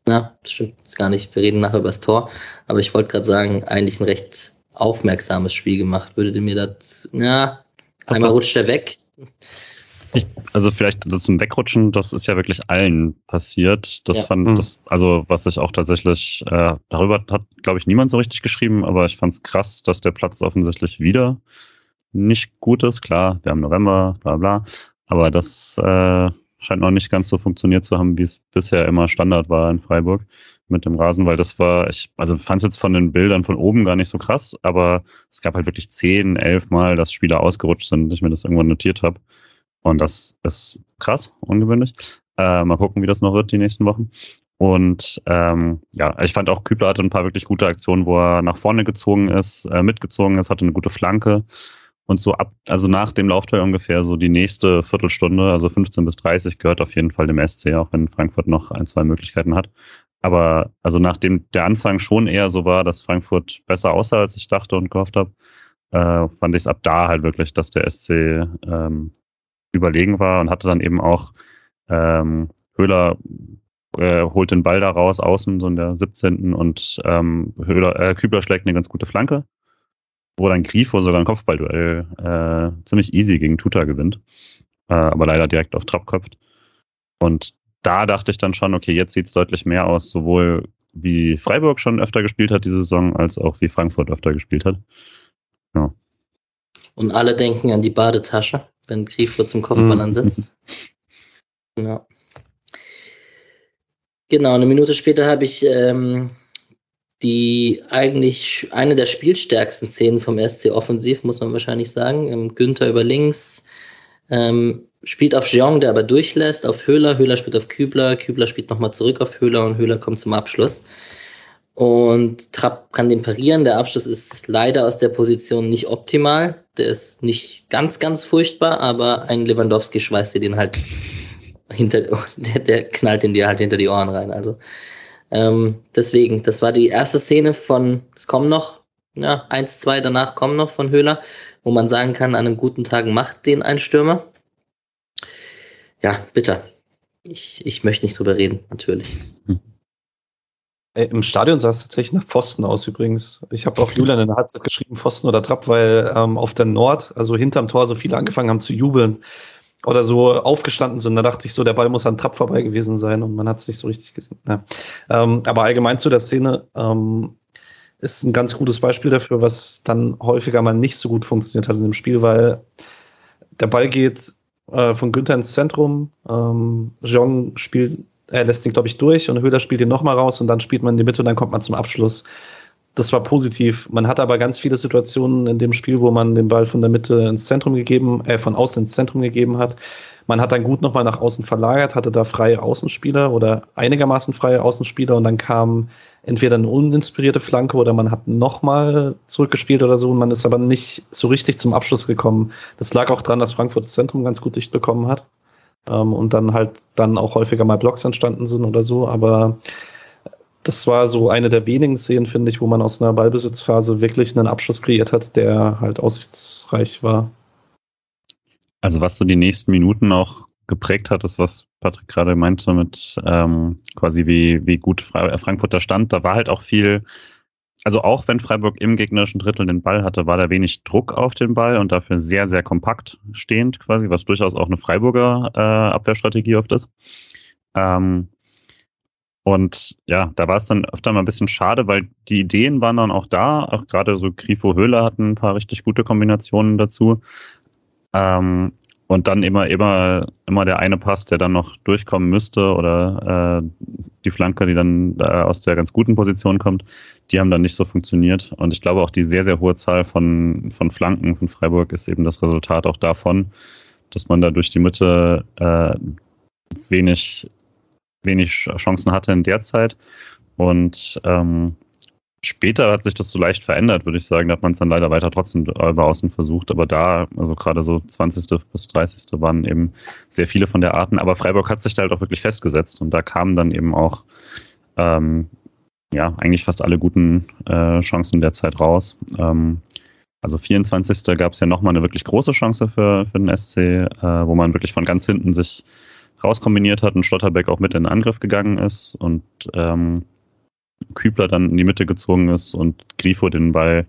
Speaker 1: na, das stimmt jetzt gar nicht, wir reden nachher über das Tor, aber ich wollte gerade sagen, eigentlich ein recht aufmerksames Spiel gemacht. Würde mir das, ja, einmal rutscht er weg.
Speaker 2: Ich, also vielleicht das zum Wegrutschen, das ist ja wirklich allen passiert. Das ja. fand mhm. das, also was ich auch tatsächlich, äh, darüber hat, glaube ich, niemand so richtig geschrieben, aber ich fand es krass, dass der Platz offensichtlich wieder nicht gut ist. Klar, wir haben November, bla bla. Aber das äh, scheint noch nicht ganz so funktioniert zu haben, wie es bisher immer Standard war in Freiburg mit dem Rasen, weil das war, ich, also fand es jetzt von den Bildern von oben gar nicht so krass, aber es gab halt wirklich zehn, elf Mal, dass Spieler ausgerutscht sind, ich mir das irgendwann notiert habe. Und das ist krass, ungewöhnlich. Äh, mal gucken, wie das noch wird die nächsten Wochen. Und ähm, ja, ich fand auch Kübler hatte ein paar wirklich gute Aktionen, wo er nach vorne gezogen ist, äh, mitgezogen ist, hatte eine gute Flanke. Und so ab, also nach dem Laufteil ungefähr so die nächste Viertelstunde, also 15 bis 30, gehört auf jeden Fall dem SC, auch wenn Frankfurt noch ein, zwei Möglichkeiten hat. Aber also nachdem der Anfang schon eher so war, dass Frankfurt besser aussah, als ich dachte und gehofft habe, äh, fand ich es ab da halt wirklich, dass der SC ähm, überlegen war und hatte dann eben auch ähm, Höhler äh, holt den Ball da raus, außen, so in der 17. und ähm, Höhler, äh, Kübler schlägt eine ganz gute Flanke, wo dann Grifo sogar ein Kopfballduell äh, ziemlich easy gegen Tuta gewinnt, äh, aber leider direkt auf Trapp köpft. Und da dachte ich dann schon, okay, jetzt sieht es deutlich mehr aus, sowohl wie Freiburg schon öfter gespielt hat diese Saison, als auch wie Frankfurt öfter gespielt hat. Ja.
Speaker 1: Und alle denken an die Badetasche, wenn Grifo zum Kopfball mhm. ansetzt. Ja. Genau, eine Minute später habe ich ähm, die eigentlich eine der spielstärksten Szenen vom SC offensiv, muss man wahrscheinlich sagen. Ähm, Günther über links, ähm, spielt auf Jeong, der aber durchlässt, auf Höhler, Höhler spielt auf Kübler, Kübler spielt nochmal zurück auf Höhler und Höhler kommt zum Abschluss. Und Trapp kann den parieren. Der Abschluss ist leider aus der Position nicht optimal. Der ist nicht ganz, ganz furchtbar, aber ein Lewandowski schweißt dir den halt hinter, der, der knallt ihn dir halt hinter die Ohren rein. Also ähm, deswegen, das war die erste Szene von, es kommen noch, ja, eins, zwei danach kommen noch von Höhler, wo man sagen kann, an einem guten Tag macht den ein Stürmer. Ja, bitter. Ich, ich möchte nicht drüber reden, natürlich. Hm.
Speaker 3: Im Stadion sah es tatsächlich nach Pfosten aus übrigens. Ich habe auch Julian in der Halbzeit geschrieben, Pfosten oder Trapp, weil ähm, auf der Nord, also hinterm Tor, so viele angefangen haben zu jubeln oder so aufgestanden sind. Da dachte ich so, der Ball muss an Trapp vorbei gewesen sein und man hat es nicht so richtig gesehen. Ja. Ähm, aber allgemein zu der Szene ähm, ist ein ganz gutes Beispiel dafür, was dann häufiger mal nicht so gut funktioniert hat in dem Spiel, weil der Ball geht äh, von Günther ins Zentrum, ähm, Jean spielt, er lässt ihn, glaube ich, durch und Höhler spielt ihn nochmal raus und dann spielt man in die Mitte und dann kommt man zum Abschluss das war positiv. Man hatte aber ganz viele Situationen in dem Spiel, wo man den Ball von der Mitte ins Zentrum gegeben, äh, von außen ins Zentrum gegeben hat. Man hat dann gut nochmal nach außen verlagert, hatte da freie Außenspieler oder einigermaßen freie Außenspieler und dann kam entweder eine uninspirierte Flanke oder man hat nochmal zurückgespielt oder so und man ist aber nicht so richtig zum Abschluss gekommen. Das lag auch daran, dass Frankfurt das Zentrum ganz gut dicht bekommen hat ähm, und dann halt dann auch häufiger mal Blocks entstanden sind oder so, aber das war so eine der wenigen Szenen, finde ich, wo man aus einer Ballbesitzphase wirklich einen Abschluss kreiert hat, der halt aussichtsreich war.
Speaker 2: Also was so die nächsten Minuten auch geprägt hat, ist, was Patrick gerade meinte, mit ähm, quasi wie, wie gut Frankfurt da stand. Da war halt auch viel, also auch wenn Freiburg im gegnerischen Drittel den Ball hatte, war da wenig Druck auf den Ball und dafür sehr, sehr kompakt stehend quasi, was durchaus auch eine Freiburger äh, Abwehrstrategie oft ist. Ähm, und ja, da war es dann öfter mal ein bisschen schade, weil die Ideen waren dann auch da. Auch gerade so Grifo Höhler hatten ein paar richtig gute Kombinationen dazu. Ähm, und dann immer, immer, immer der eine Pass, der dann noch durchkommen müsste oder äh, die Flanke, die dann äh, aus der ganz guten Position kommt, die haben dann nicht so funktioniert. Und ich glaube auch die sehr, sehr hohe Zahl von, von Flanken von Freiburg ist eben das Resultat auch davon, dass man da durch die Mitte äh, wenig wenig Chancen hatte in der Zeit. Und ähm, später hat sich das so leicht verändert, würde ich sagen. Da hat man es dann leider weiter trotzdem über außen versucht. Aber da, also gerade so 20. bis 30. waren eben sehr viele von der Arten. Aber Freiburg hat sich da halt auch wirklich festgesetzt. Und da kamen dann eben auch ähm, ja, eigentlich fast alle guten äh, Chancen der Zeit raus. Ähm, also 24. gab es ja nochmal eine wirklich große Chance für, für den SC, äh, wo man wirklich von ganz hinten sich rauskombiniert hat und Schlotterbeck auch mit in den Angriff gegangen ist und ähm, Kübler dann in die Mitte gezogen ist und Grifo den Ball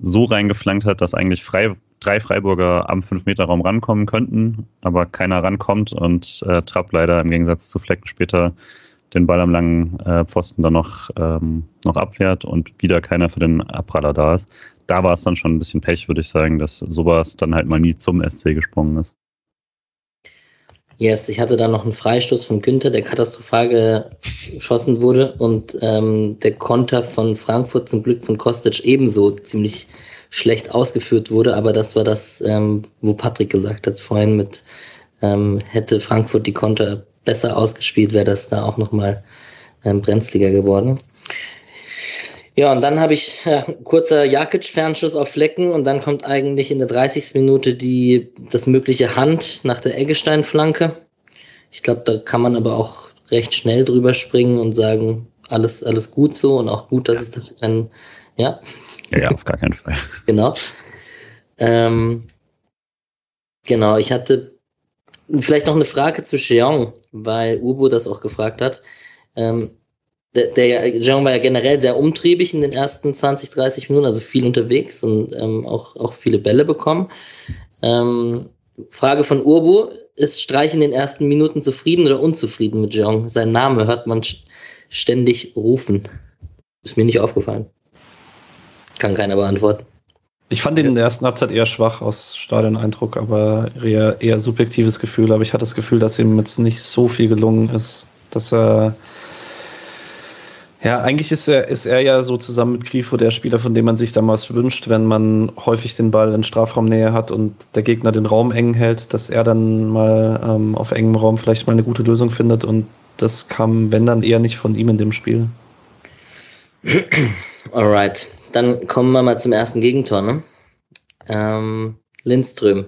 Speaker 2: so reingeflankt hat, dass eigentlich frei, drei Freiburger am 5-Meter-Raum rankommen könnten, aber keiner rankommt und äh, Trapp leider im Gegensatz zu Flecken später den Ball am langen äh, Pfosten dann noch, ähm, noch abwehrt und wieder keiner für den Abpraller da ist. Da war es dann schon ein bisschen Pech, würde ich sagen, dass sowas dann halt mal nie zum SC gesprungen ist.
Speaker 1: Yes, ich hatte dann noch einen Freistoß von Günther, der katastrophal geschossen wurde und ähm, der Konter von Frankfurt zum Glück von Kostic ebenso ziemlich schlecht ausgeführt wurde, aber das war das, ähm, wo Patrick gesagt hat vorhin mit, ähm, hätte Frankfurt die Konter besser ausgespielt, wäre das da auch nochmal ähm, brenzliger geworden. Ja, und dann habe ich ja, kurzer Jakic-Fernschuss auf Flecken und dann kommt eigentlich in der 30. Minute die, das mögliche Hand nach der Eggestein-Flanke. Ich glaube, da kann man aber auch recht schnell drüber springen und sagen, alles, alles gut so und auch gut, dass es dafür dann, ja.
Speaker 2: Ja, auf gar keinen Fall.
Speaker 1: genau. Ähm, genau, ich hatte vielleicht noch eine Frage zu Cheong, weil Ubo das auch gefragt hat. Ähm, der, der Jean war ja generell sehr umtriebig in den ersten 20, 30 Minuten, also viel unterwegs und ähm, auch, auch viele Bälle bekommen. Ähm, Frage von Urbo, ist Streich in den ersten Minuten zufrieden oder unzufrieden mit Jean? Sein Name hört man ständig rufen. Ist mir nicht aufgefallen. Kann keiner beantworten.
Speaker 3: Ich fand ihn in der ersten Halbzeit eher schwach aus Stadion-Eindruck, aber eher, eher subjektives Gefühl. Aber ich hatte das Gefühl, dass ihm jetzt nicht so viel gelungen ist, dass er Ja, eigentlich ist er, ist er ja so zusammen mit Grifo der Spieler, von dem man sich damals wünscht, wenn man häufig den Ball in Strafraumnähe hat und der Gegner den Raum eng hält, dass er dann mal ähm, auf engem Raum vielleicht mal eine gute Lösung findet und das kam, wenn dann eher nicht von ihm in dem Spiel.
Speaker 1: Alright, dann kommen wir mal zum ersten Gegentor. Ne? Ähm, Lindström.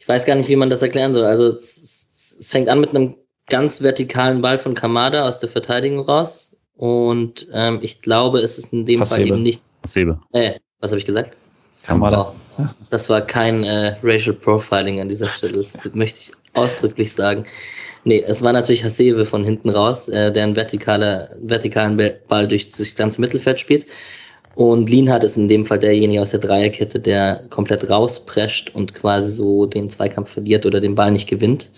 Speaker 1: Ich weiß gar nicht, wie man das erklären soll. Also es, es fängt an mit einem ganz vertikalen Ball von Kamada aus der Verteidigung raus. Und ähm, ich glaube, es ist in dem Hasebe. Fall eben nicht.
Speaker 2: Hasebe.
Speaker 1: Äh, was habe ich gesagt?
Speaker 3: Kamada.
Speaker 1: Wow. Das war kein äh, Racial Profiling an dieser Stelle. Das möchte ich ausdrücklich sagen. Nee, es war natürlich Hasebe von hinten raus, äh, der einen vertikale, vertikalen Ball durch, durchs ganze Mittelfeld spielt. Und Lienhardt ist in dem Fall derjenige aus der Dreierkette, der komplett rausprescht und quasi so den Zweikampf verliert oder den Ball nicht gewinnt.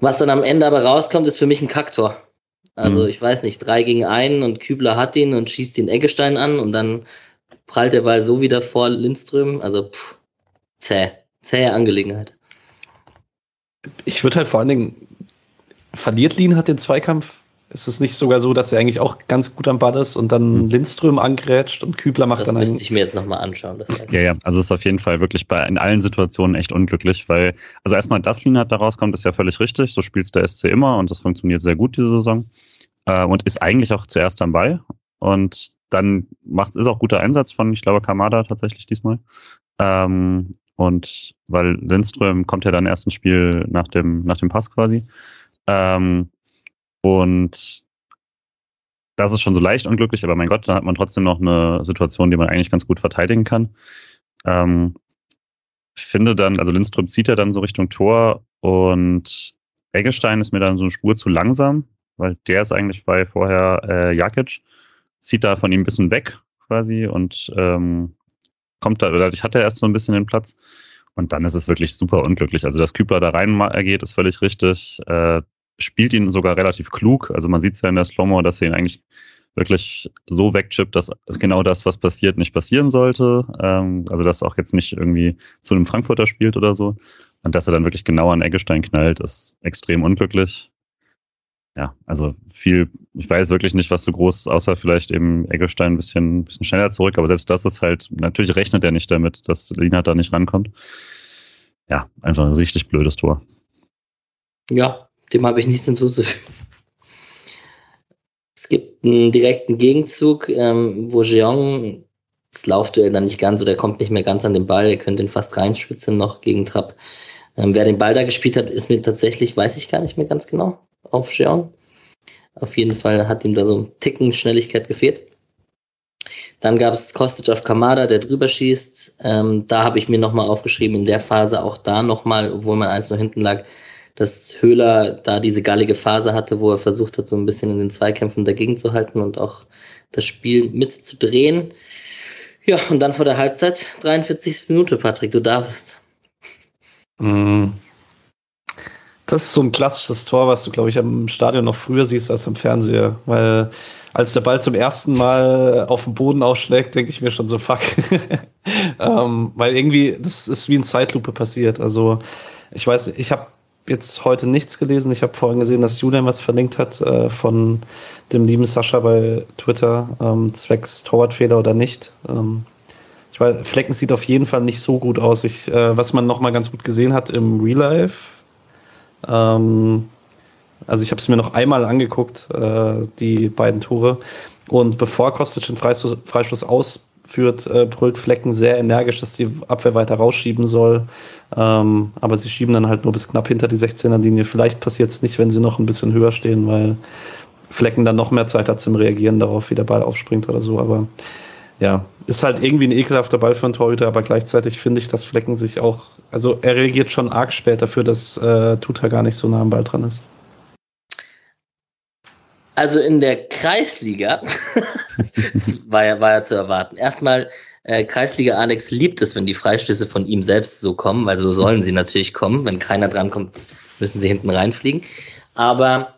Speaker 1: Was dann am Ende aber rauskommt, ist für mich ein Kacktor. Also mhm. ich weiß nicht, drei gegen einen und Kübler hat ihn und schießt den Eggestein an und dann prallt der Ball so wieder vor Lindström. Also pff, zäh, zähe Angelegenheit.
Speaker 3: Ich würde halt vor allen Dingen, verliert Lien hat den Zweikampf ist es nicht sogar so, dass er eigentlich auch ganz gut am Ball ist und dann hm. Lindström angrätscht und Kübler macht
Speaker 1: das
Speaker 3: dann
Speaker 1: Das müsste ich mir jetzt nochmal anschauen.
Speaker 2: ja, ja, also es ist auf jeden Fall wirklich bei, in allen Situationen echt unglücklich, weil, also erstmal, dass Lienhardt da rauskommt, ist ja völlig richtig. So spielt der SC immer und das funktioniert sehr gut diese Saison. Äh, und ist eigentlich auch zuerst am Ball. Und dann macht, ist auch guter Einsatz von, ich glaube, Kamada tatsächlich diesmal. Ähm, und weil Lindström kommt ja dann erst ins Spiel nach dem, nach dem Pass quasi. Ähm, und das ist schon so leicht unglücklich, aber mein Gott, dann hat man trotzdem noch eine Situation, die man eigentlich ganz gut verteidigen kann. Ähm, finde dann, also Lindström zieht ja dann so Richtung Tor und Eggestein ist mir dann so eine Spur zu langsam, weil der ist eigentlich bei vorher äh, Jakic, zieht da von ihm ein bisschen weg quasi und ähm, kommt da, dadurch hat er erst so ein bisschen den Platz. Und dann ist es wirklich super unglücklich. Also, dass Kübler da rein geht, ist völlig richtig. Äh, spielt ihn sogar relativ klug. Also man sieht es ja in der Slow-Mo, dass er ihn eigentlich wirklich so wegchippt, dass genau das, was passiert, nicht passieren sollte. Ähm, also dass auch jetzt nicht irgendwie zu einem Frankfurter spielt oder so. Und dass er dann wirklich genau an Eggestein knallt, ist extrem unglücklich. Ja, also viel, ich weiß wirklich nicht, was so groß ist, außer vielleicht eben Eggestein ein bisschen, bisschen schneller zurück, aber selbst das ist halt, natürlich rechnet er nicht damit, dass Lina da nicht rankommt. Ja, einfach ein richtig blödes Tor.
Speaker 1: Ja, dem habe ich nichts hinzuzufügen. Es gibt einen direkten Gegenzug, ähm, wo Jeong das Laufduell dann nicht ganz oder er kommt nicht mehr ganz an den Ball. Er könnte ihn fast reinspitzen noch gegen Trapp. Ähm, wer den Ball da gespielt hat, ist mir tatsächlich, weiß ich gar nicht mehr ganz genau, auf Jeong. Auf jeden Fall hat ihm da so ein Ticken Schnelligkeit gefehlt. Dann gab es Kostic auf Kamada, der drüber schießt. Ähm, da habe ich mir nochmal aufgeschrieben, in der Phase auch da nochmal, obwohl man eins noch hinten lag, dass Höhler da diese gallige Phase hatte, wo er versucht hat, so ein bisschen in den Zweikämpfen dagegen zu halten und auch das Spiel mitzudrehen. Ja, und dann vor der Halbzeit, 43. Minute, Patrick, du darfst.
Speaker 3: Mm. Das ist so ein klassisches Tor, was du, glaube ich, am Stadion noch früher siehst als am Fernseher. Weil als der Ball zum ersten Mal auf dem Boden ausschlägt, denke ich mir schon so, fuck. ähm, weil irgendwie, das ist wie in Zeitlupe passiert. Also ich weiß, ich habe jetzt heute nichts gelesen. Ich habe vorhin gesehen, dass Julian was verlinkt hat äh, von dem lieben Sascha bei Twitter, ähm, zwecks Torwartfehler oder nicht. Ähm, ich weiß, Flecken sieht auf jeden Fall nicht so gut aus. Ich, äh, was man nochmal ganz gut gesehen hat im Real Life. Ähm, also ich habe es mir noch einmal angeguckt, äh, die beiden Tore. Und bevor Kostic den Freistoß, Freistoß ausführt, äh, brüllt Flecken sehr energisch, dass die Abwehr weiter rausschieben soll. Ähm, aber sie schieben dann halt nur bis knapp hinter die 16er Linie. Vielleicht passiert es nicht, wenn sie noch ein bisschen höher stehen, weil Flecken dann noch mehr Zeit hat zum Reagieren darauf, wie der Ball aufspringt oder so. Aber ja, ist halt irgendwie ein ekelhafter Ball für einen Torhüter, aber gleichzeitig finde ich, dass Flecken sich auch, also er reagiert schon arg spät dafür, dass äh, Tuta gar nicht so nah am Ball dran ist.
Speaker 1: Also in der Kreisliga war, ja, war ja zu erwarten. Erstmal äh, Kreisliga Alex liebt es, wenn die Freistöße von ihm selbst so kommen, weil so sollen sie natürlich kommen. Wenn keiner drankommt, müssen sie hinten reinfliegen. Aber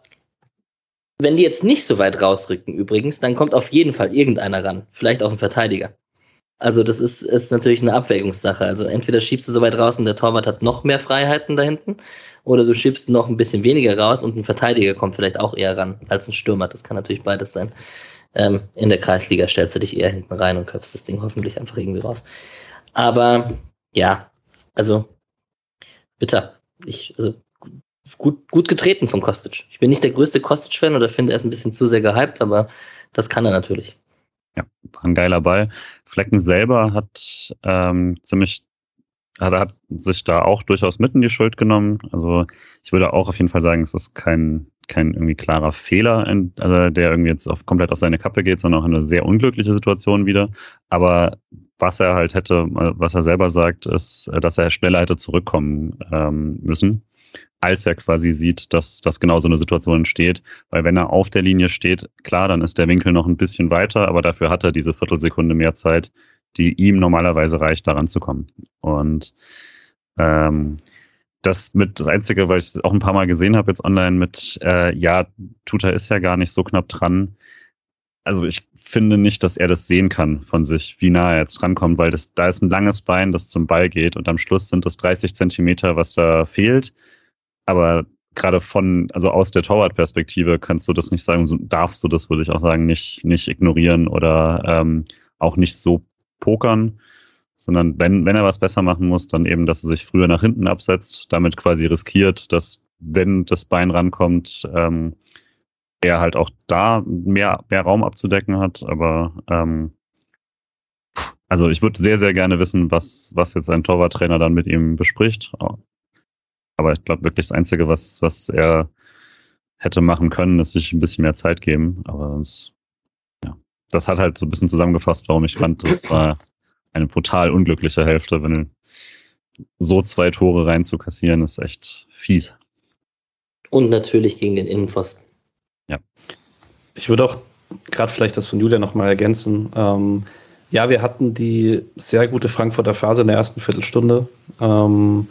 Speaker 1: wenn die jetzt nicht so weit rausrücken, übrigens, dann kommt auf jeden Fall irgendeiner ran. Vielleicht auch ein Verteidiger. Also, das ist, ist natürlich eine Abwägungssache. Also, entweder schiebst du so weit raus und der Torwart hat noch mehr Freiheiten da hinten, oder du schiebst noch ein bisschen weniger raus und ein Verteidiger kommt vielleicht auch eher ran als ein Stürmer. Das kann natürlich beides sein. Ähm, in der Kreisliga stellst du dich eher hinten rein und köpfst das Ding hoffentlich einfach irgendwie raus. Aber ja, also bitter. Ich, also gut, gut getreten von Kostic. Ich bin nicht der größte Kostic-Fan oder finde er ist ein bisschen zu sehr gehypt, aber das kann er natürlich.
Speaker 2: Ja, war ein geiler Ball. Flecken selber hat ähm, ziemlich, hat, hat sich da auch durchaus mitten die Schuld genommen. Also ich würde auch auf jeden Fall sagen, es ist kein, kein irgendwie klarer Fehler, also der irgendwie jetzt auf, komplett auf seine Kappe geht, sondern auch eine sehr unglückliche Situation wieder. Aber was er halt hätte, was er selber sagt, ist, dass er schneller hätte zurückkommen ähm, müssen als er quasi sieht, dass, dass genau so eine Situation entsteht. Weil wenn er auf der Linie steht, klar, dann ist der Winkel noch ein bisschen weiter, aber dafür hat er diese Viertelsekunde mehr Zeit, die ihm normalerweise reicht, daran zu kommen. Und ähm, das mit das Einzige, weil ich es auch ein paar Mal gesehen habe jetzt online mit, äh, ja, Tuta ist ja gar nicht so knapp dran. Also ich finde nicht, dass er das sehen kann von sich, wie nah er jetzt drankommt, weil das, da ist ein langes Bein, das zum Ball geht und am Schluss sind das 30 Zentimeter, was da fehlt. Aber gerade von, also aus der Torwart-Perspektive kannst du das nicht sagen, darfst du das, würde ich auch sagen, nicht, nicht ignorieren oder ähm, auch nicht so pokern, sondern wenn, wenn er was besser machen muss, dann eben, dass er sich früher nach hinten absetzt, damit quasi riskiert, dass, wenn das Bein rankommt, ähm, er halt auch da mehr, mehr Raum abzudecken hat. Aber ähm, also ich würde sehr, sehr gerne wissen, was, was jetzt ein Torwarttrainer dann mit ihm bespricht. Aber ich glaube wirklich das Einzige, was, was er hätte machen können, ist sich ein bisschen mehr Zeit geben. Aber es, ja, das hat halt so ein bisschen zusammengefasst, warum ich fand, das war eine brutal unglückliche Hälfte, wenn so zwei Tore rein zu kassieren, ist echt fies.
Speaker 1: Und natürlich gegen den Innenpfosten.
Speaker 3: Ja. Ich würde auch gerade vielleicht das von Julia nochmal ergänzen. Ähm, ja, wir hatten die sehr gute Frankfurter Phase in der ersten Viertelstunde. Ähm,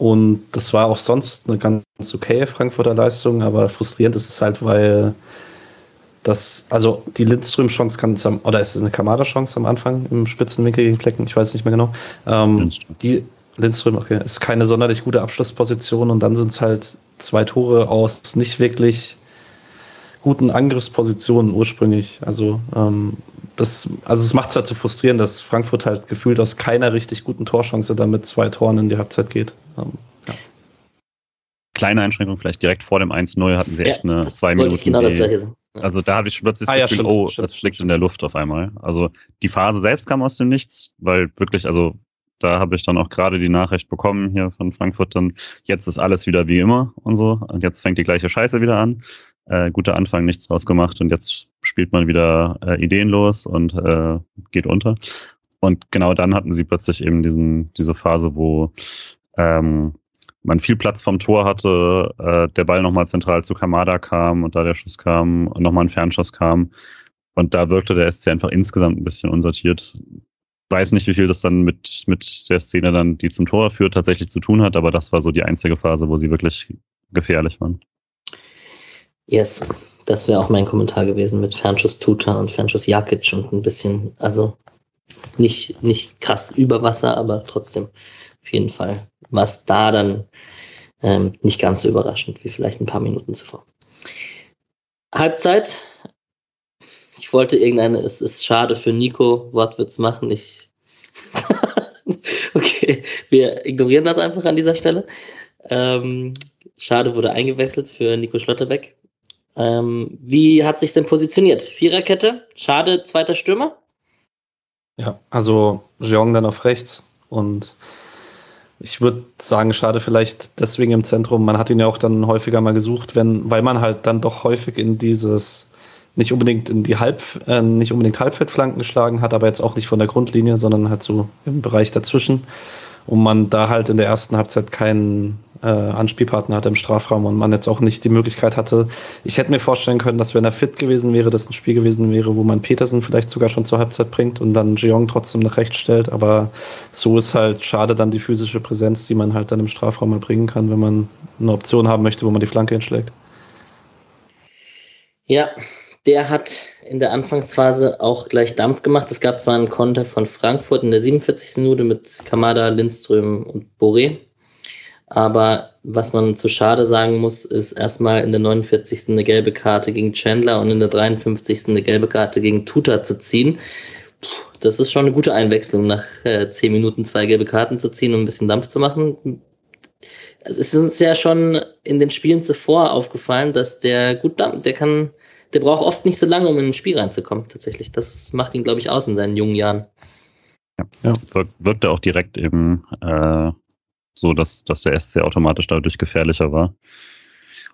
Speaker 3: und das war auch sonst eine ganz okay Frankfurter Leistung, aber frustrierend ist es halt, weil das, also die Lindström-Chance kann es am, oder ist es eine Kamada-Chance am Anfang im Spitzenwinkel gegen Klecken? Ich weiß nicht mehr genau. Ähm, Lindström. Die Lindström, okay, ist keine sonderlich gute Abschlussposition und dann sind es halt zwei Tore aus nicht wirklich guten Angriffspositionen ursprünglich. Also ähm, das, also es macht es halt so frustrierend, dass Frankfurt halt gefühlt aus keiner richtig guten Torchance damit zwei Toren in die Halbzeit geht. Ähm, ja.
Speaker 2: Kleine Einschränkung, vielleicht direkt vor dem 1-0 hatten sie echt eine zwei Minuten. Genau das gleiche. Also da habe ich plötzlich das ah, Gefühl, ja, stimmt, oh, stimmt, das schlägt in der Luft auf einmal. Also die Phase selbst kam aus dem Nichts, weil wirklich, also da habe ich dann auch gerade die Nachricht bekommen hier von Frankfurt, dann jetzt ist alles wieder wie immer und so. Und jetzt fängt die gleiche Scheiße wieder an äh, guter Anfang, nichts draus gemacht und jetzt spielt man wieder äh, ideenlos und äh, geht unter. Und genau dann hatten sie plötzlich eben diesen, diese Phase, wo ähm, man viel Platz vom Tor hatte, äh, der Ball nochmal zentral zu Kamada kam und da der Schuss kam und nochmal ein Fernschuss kam. Und da wirkte der SC einfach insgesamt ein bisschen unsortiert. Weiß nicht, wie viel das dann mit, mit der Szene dann, die zum Tor führt, tatsächlich zu tun hat, aber das war so die einzige Phase, wo sie wirklich gefährlich waren.
Speaker 1: Yes, das wäre auch mein Kommentar gewesen mit Fernschuss Tuta und Fernschuss Jakic und ein bisschen, also nicht, nicht krass über Wasser, aber trotzdem auf jeden Fall was da dann ähm, nicht ganz so überraschend wie vielleicht ein paar Minuten zuvor. Halbzeit. Ich wollte irgendeine, es ist schade für Nico, Wortwitz machen. Ich okay, wir ignorieren das einfach an dieser Stelle. Ähm, schade wurde eingewechselt für Nico Schlotterbeck. Ähm, wie hat sich denn positioniert? Viererkette, schade, zweiter Stürmer?
Speaker 3: Ja, also Jeong dann auf rechts und ich würde sagen, schade vielleicht deswegen im Zentrum. Man hat ihn ja auch dann häufiger mal gesucht, wenn, weil man halt dann doch häufig in dieses nicht unbedingt in die Halb, äh, nicht unbedingt Halbfeldflanken geschlagen hat, aber jetzt auch nicht von der Grundlinie, sondern halt so im Bereich dazwischen. Und man da halt in der ersten Halbzeit keinen äh, Anspielpartner hatte im Strafraum und man jetzt auch nicht die Möglichkeit hatte. Ich hätte mir vorstellen können, dass wenn er fit gewesen wäre, das ein Spiel gewesen wäre, wo man Petersen vielleicht sogar schon zur Halbzeit bringt und dann Jeong trotzdem nach rechts stellt. Aber so ist halt schade dann die physische Präsenz, die man halt dann im Strafraum mal bringen kann, wenn man eine Option haben möchte, wo man die Flanke hinschlägt.
Speaker 1: Ja, der hat in der Anfangsphase auch gleich Dampf gemacht. Es gab zwar einen Konter von Frankfurt in der 47. Minute mit Kamada, Lindström und Boré Aber was man zu schade sagen muss, ist erstmal in der 49. eine gelbe Karte gegen Chandler und in der 53. eine gelbe Karte gegen Tuta zu ziehen. Puh, das ist schon eine gute Einwechslung, nach äh, 10 Minuten zwei gelbe Karten zu ziehen und ein bisschen Dampf zu machen. Es ist uns ja schon in den Spielen zuvor aufgefallen, dass der gut dampft, der kann, der braucht oft nicht so lange, um in ein Spiel reinzukommen, tatsächlich. Das macht ihn, glaube ich, aus in seinen jungen Jahren.
Speaker 2: Ja, ja. Wirk wirkte auch direkt eben äh, so, dass, dass der SC automatisch dadurch gefährlicher war.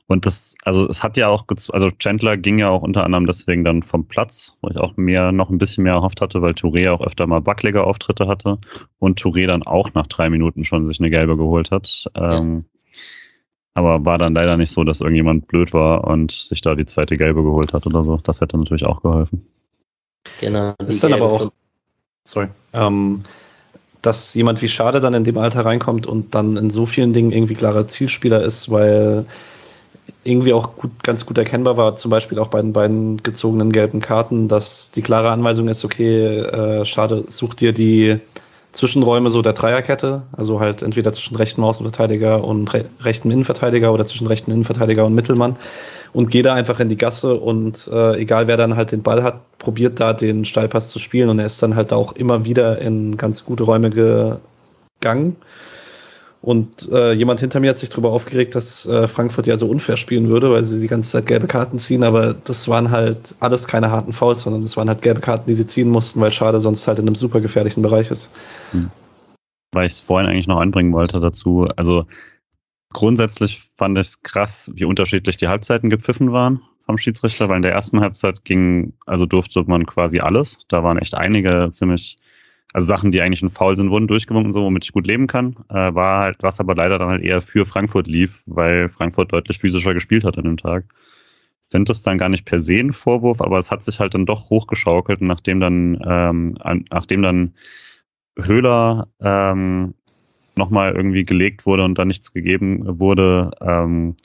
Speaker 2: Und das, also es hat ja auch, also Chandler ging ja auch unter anderem deswegen dann vom Platz, wo ich auch mehr, noch ein bisschen mehr erhofft hatte, weil Touré auch öfter mal wacklige Auftritte hatte und Touré dann auch nach drei Minuten schon sich eine gelbe geholt hat. Ja. Aber war dann leider nicht so, dass irgendjemand blöd war und sich da die zweite gelbe geholt hat oder so. Das hätte natürlich auch geholfen.
Speaker 3: Genau. Ist dann aber auch, sorry, ähm, dass jemand wie Schade dann in dem Alter reinkommt und dann in so vielen Dingen irgendwie klarer Zielspieler ist, weil irgendwie auch gut, ganz gut erkennbar war, zum Beispiel auch bei den beiden gezogenen gelben Karten, dass die klare Anweisung ist, okay, äh, Schade, such dir die Zwischenräume so der Dreierkette, also halt entweder zwischen rechten Außenverteidiger und re rechten Innenverteidiger oder zwischen rechten Innenverteidiger und Mittelmann und gehe da einfach in die Gasse und äh, egal wer dann halt den Ball hat, probiert da den Steilpass zu spielen und er ist dann halt auch immer wieder in ganz gute Räume gegangen. Und äh, jemand hinter mir hat sich darüber aufgeregt, dass äh, Frankfurt ja so unfair spielen würde, weil sie die ganze Zeit gelbe Karten ziehen, aber das waren halt alles keine harten Fouls, sondern das waren halt gelbe Karten, die sie ziehen mussten, weil Schade sonst halt in einem super gefährlichen Bereich ist. Hm.
Speaker 2: Weil ich es vorhin eigentlich noch anbringen wollte dazu, also grundsätzlich fand ich es krass, wie unterschiedlich die Halbzeiten gepfiffen waren vom Schiedsrichter, weil in der ersten Halbzeit ging, also durfte man quasi alles. Da waren echt einige ziemlich, also Sachen, die eigentlich ein Foul sind, wurden durchgewunken, so womit ich gut leben kann. Äh, war halt, was aber leider dann halt eher für Frankfurt lief, weil Frankfurt deutlich physischer gespielt hat an dem Tag. Finde das dann gar nicht per se ein Vorwurf, aber es hat sich halt dann doch hochgeschaukelt, nachdem dann, ähm, nachdem dann Höhler ähm, nochmal irgendwie gelegt wurde und dann nichts gegeben wurde, ähm,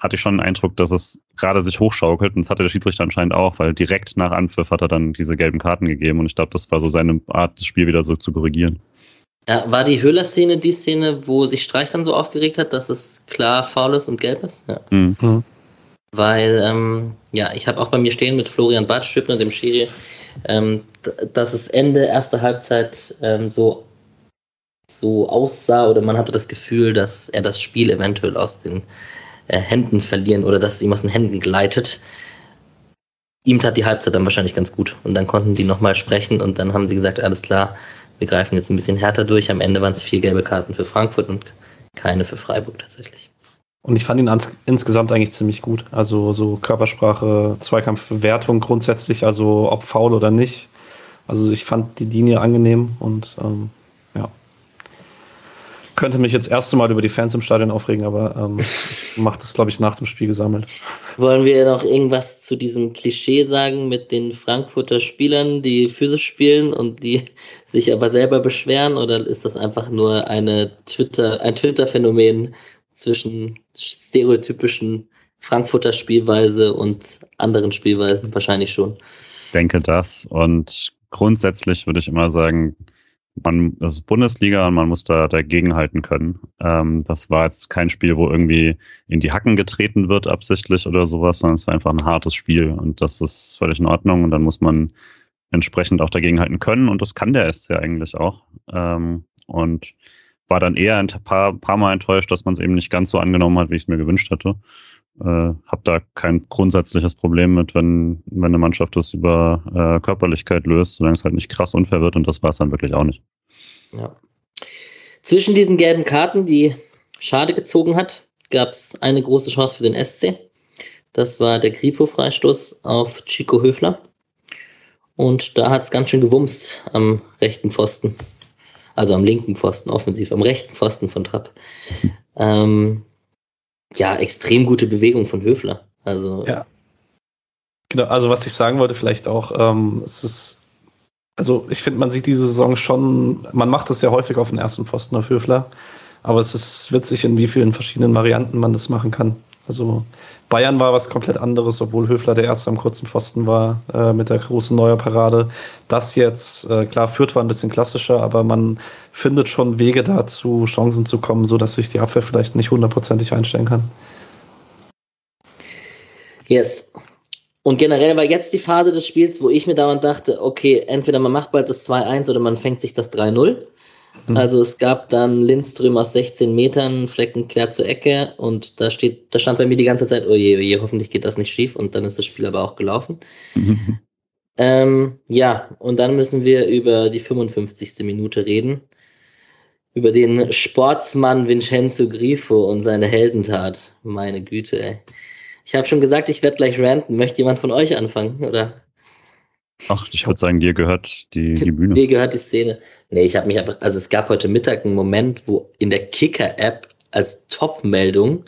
Speaker 2: hatte ich schon den Eindruck, dass es gerade sich hochschaukelt und das hatte der Schiedsrichter anscheinend auch, weil direkt nach Anpfiff hat er dann diese gelben Karten gegeben und ich glaube, das war so seine Art, das Spiel wieder so zu korrigieren.
Speaker 1: Ja, war die Höhler-Szene die Szene, wo sich Streich dann so aufgeregt hat, dass es klar faul ist und gelb ist? Ja. Mhm. mhm. Weil, ähm, ja, ich habe auch bei mir stehen mit Florian Badstübner, dem Schiri, ähm, dass es Ende erster Halbzeit ähm, so so aussah oder man hatte das Gefühl, dass er das Spiel eventuell aus den äh, Händen verlieren oder dass es ihm aus den Händen gleitet. Ihm tat die Halbzeit dann wahrscheinlich ganz gut und dann konnten die nochmal sprechen und dann haben sie gesagt, alles klar, wir greifen jetzt ein bisschen härter durch. Am Ende waren es vier gelbe Karten für Frankfurt und keine für Freiburg tatsächlich.
Speaker 3: Und ich fand ihn ans, insgesamt eigentlich ziemlich gut. Also so Körpersprache, Zweikampfwertung grundsätzlich, also ob faul oder nicht. Also ich fand die Linie angenehm und ähm, könnte mich jetzt erste Mal über die Fans im Stadion aufregen, aber ähm, macht es, glaube ich, nach dem Spiel gesammelt.
Speaker 1: Wollen wir noch irgendwas zu diesem Klischee sagen mit den Frankfurter Spielern, die physisch spielen und die sich aber selber beschweren? Oder ist das einfach nur eine Twitter, ein Twitter-Phänomen zwischen stereotypischen Frankfurter Spielweise und anderen Spielweisen? Wahrscheinlich schon.
Speaker 2: Ich denke das. Und grundsätzlich würde ich immer sagen, man, das ist Bundesliga und man muss da dagegenhalten können. Ähm, das war jetzt kein Spiel, wo irgendwie in die Hacken getreten wird absichtlich oder sowas, sondern es war einfach ein hartes Spiel und das ist völlig in Ordnung und dann muss man entsprechend auch dagegenhalten können und das kann der SC eigentlich auch. Ähm, und war dann eher ein paar, paar Mal enttäuscht, dass man es eben nicht ganz so angenommen hat, wie ich es mir gewünscht hätte. Äh, habe da kein grundsätzliches Problem mit, wenn, wenn eine Mannschaft das über äh, Körperlichkeit löst, solange es halt nicht krass unfair wird und das war es dann wirklich auch nicht.
Speaker 1: Ja. Zwischen diesen gelben Karten, die Schade gezogen hat, gab es eine große Chance für den SC. Das war der Grifo-Freistoß auf Chico Höfler. Und da hat es ganz schön gewumst am rechten Pfosten. Also am linken Pfosten, offensiv, am rechten Pfosten von Trapp. Ähm, ja, extrem gute Bewegung von Höfler. Also.
Speaker 3: Ja. Genau, also was ich sagen wollte, vielleicht auch, ähm, es ist, also ich finde, man sieht diese Saison schon, man macht das ja häufig auf den ersten Pfosten auf Höfler, aber es ist witzig, in wie vielen verschiedenen Varianten man das machen kann. Also Bayern war was komplett anderes, obwohl Höfler der Erste am kurzen Pfosten war äh, mit der großen Neuer Parade. Das jetzt, äh, klar, Fürth war ein bisschen klassischer, aber man findet schon Wege dazu, Chancen zu kommen, sodass sich die Abwehr vielleicht nicht hundertprozentig einstellen kann.
Speaker 1: Yes. Und generell war jetzt die Phase des Spiels, wo ich mir dauernd dachte, okay, entweder man macht bald das 2-1 oder man fängt sich das 3-0. Mhm. Also es gab dann Lindström aus 16 Metern, Flecken klärt zur Ecke und da steht, da stand bei mir die ganze Zeit, oh je, oh hoffentlich geht das nicht schief und dann ist das Spiel aber auch gelaufen. Mhm. Ähm, ja, und dann müssen wir über die 55. Minute reden. Über den Sportsmann Vincenzo Grifo und seine Heldentat. Meine Güte, ey. Ich habe schon gesagt, ich werde gleich ranten. Möchte jemand von euch anfangen, oder?
Speaker 2: Ach, ich würde sagen, dir gehört die, die Bühne.
Speaker 1: Dir gehört die Szene. Nee, ich habe mich einfach, also es gab heute Mittag einen Moment, wo in der Kicker-App als Top-Meldung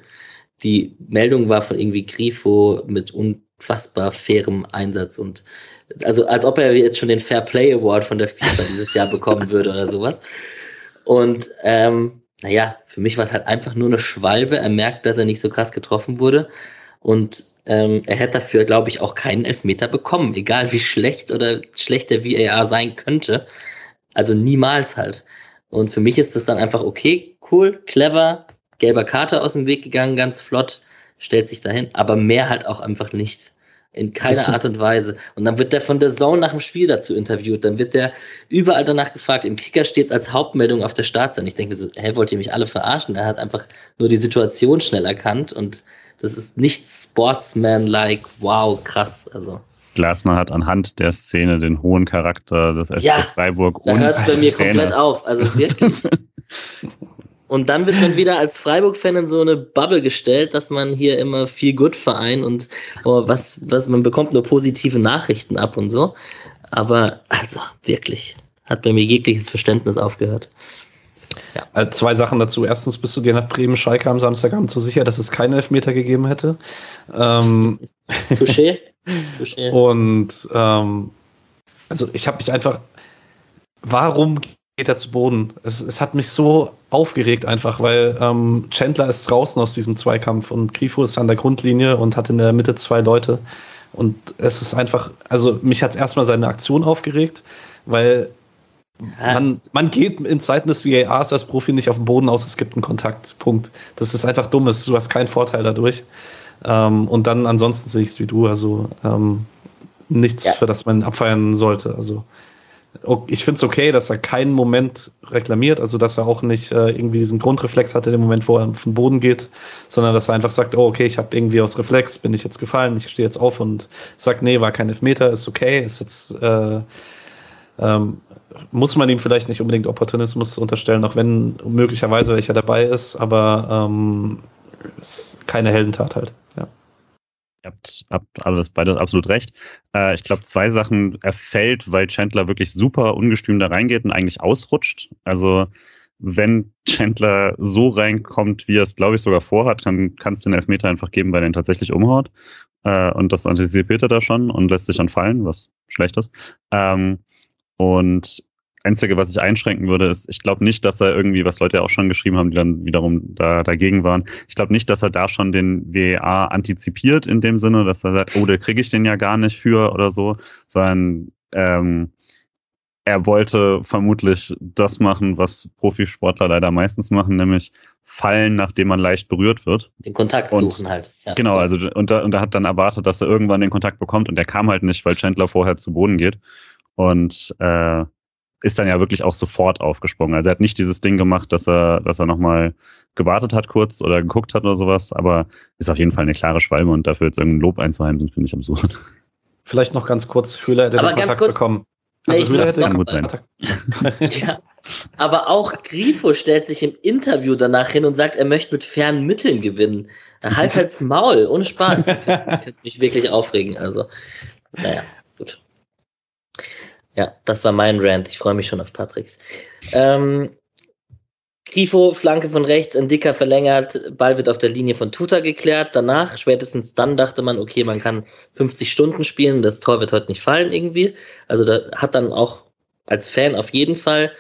Speaker 1: die Meldung war von irgendwie Grifo mit unfassbar fairem Einsatz und also als ob er jetzt schon den Fair Play Award von der FIFA dieses Jahr bekommen würde oder sowas. Und ähm, naja, für mich war es halt einfach nur eine Schwalbe. Er merkt, dass er nicht so krass getroffen wurde. Und ähm, er hätte dafür, glaube ich, auch keinen Elfmeter bekommen, egal wie schlecht oder schlecht der VAR sein könnte. Also niemals halt. Und für mich ist das dann einfach okay, cool, clever, gelber Karte aus dem Weg gegangen, ganz flott, stellt sich dahin, aber mehr halt auch einfach nicht. In keiner Art und Weise. Und dann wird der von der Zone nach dem Spiel dazu interviewt. Dann wird der überall danach gefragt. Im Kicker steht es als Hauptmeldung auf der Startseite. Ich denke mir so, hä, wollt ihr mich alle verarschen? Er hat einfach nur die Situation schnell erkannt und das ist nicht Sportsman-like, wow, krass. Also.
Speaker 2: Glasner hat anhand der Szene den hohen Charakter des SC
Speaker 1: ja,
Speaker 2: Freiburg
Speaker 1: da hört es bei mir Trainers. komplett auf. Also wirklich. und dann wird man wieder als Freiburg-Fan in so eine Bubble gestellt, dass man hier immer viel gut verein und oh, was, was man bekommt nur positive Nachrichten ab und so. Aber also wirklich, hat bei mir jegliches Verständnis aufgehört.
Speaker 3: Ja. Also zwei Sachen dazu. Erstens bist du dir nach Bremen-Schalke am Samstagabend so sicher, dass es keine Elfmeter gegeben hätte. Ähm, Touché. Touché. Und ähm, also ich habe mich einfach, warum geht er zu Boden? Es, es hat mich so aufgeregt einfach, weil ähm, Chandler ist draußen aus diesem Zweikampf und Grifo ist an der Grundlinie und hat in der Mitte zwei Leute. Und es ist einfach, also mich hat es erstmal seine Aktion aufgeregt, weil man, man geht in Zeiten des VARs als Profi nicht auf den Boden aus, es gibt einen Kontakt. Punkt. Das ist einfach dumm, du hast keinen Vorteil dadurch. Ähm, und dann ansonsten sehe ich es wie du, also ähm, nichts, ja. für das man abfeiern sollte. Also ich finde es okay, dass er keinen Moment reklamiert, also dass er auch nicht äh, irgendwie diesen Grundreflex hatte, den Moment, wo er auf den Boden geht, sondern dass er einfach sagt, oh okay, ich habe irgendwie aus Reflex, bin ich jetzt gefallen, ich stehe jetzt auf und sagt, nee, war kein Elfmeter, ist okay, ist jetzt äh, ähm, muss man ihm vielleicht nicht unbedingt Opportunismus unterstellen, auch wenn möglicherweise welcher dabei ist, aber ähm, ist keine Heldentat halt. Ja.
Speaker 2: Ihr habt, habt alles beide absolut recht. Äh, ich glaube, zwei Sachen. Er fällt, weil Chandler wirklich super ungestüm da reingeht und eigentlich ausrutscht. Also wenn Chandler so reinkommt, wie er es, glaube ich, sogar vorhat, dann kannst du den Elfmeter einfach geben, weil er ihn tatsächlich umhaut. Äh, und das antizipiert er da schon und lässt sich dann fallen, was schlecht ist. Ähm, und Einzige, was ich einschränken würde, ist, ich glaube nicht, dass er irgendwie, was Leute ja auch schon geschrieben haben, die dann wiederum da dagegen waren, ich glaube nicht, dass er da schon den WEA antizipiert in dem Sinne, dass er sagt, oh, da kriege ich den ja gar nicht für oder so, sondern ähm, er wollte vermutlich das machen, was Profisportler leider meistens machen, nämlich fallen, nachdem man leicht berührt wird.
Speaker 1: Den Kontakt und, suchen halt.
Speaker 2: Ja. Genau, also und, und er hat dann erwartet, dass er irgendwann den Kontakt bekommt und der kam halt nicht, weil Chandler vorher zu Boden geht und äh, ist dann ja wirklich auch sofort aufgesprungen. Also er hat nicht dieses Ding gemacht, dass er, dass er nochmal gewartet hat kurz oder geguckt hat oder sowas, aber ist auf jeden Fall eine klare Schwalbe und dafür jetzt irgendein Lob einzuheimsen, finde ich absurd.
Speaker 3: Vielleicht noch ganz kurz, Höhler hätte aber den Kontakt kurz, bekommen.
Speaker 1: Also Höhler hätte kann gut sein. ja, aber auch Grifo stellt sich im Interview danach hin und sagt, er möchte mit fairen Mitteln gewinnen. Er halt halt's Maul, ohne Spaß. Das könnte mich wirklich aufregen. Also, naja, gut. Ja, das war mein Rant. Ich freue mich schon auf Patricks. Ähm, Grifo, Flanke von rechts, ein dicker verlängert, Ball wird auf der Linie von Tuta geklärt. Danach, spätestens dann, dachte man, okay, man kann 50 Stunden spielen, das Tor wird heute nicht fallen irgendwie. Also da hat dann auch als Fan auf jeden Fall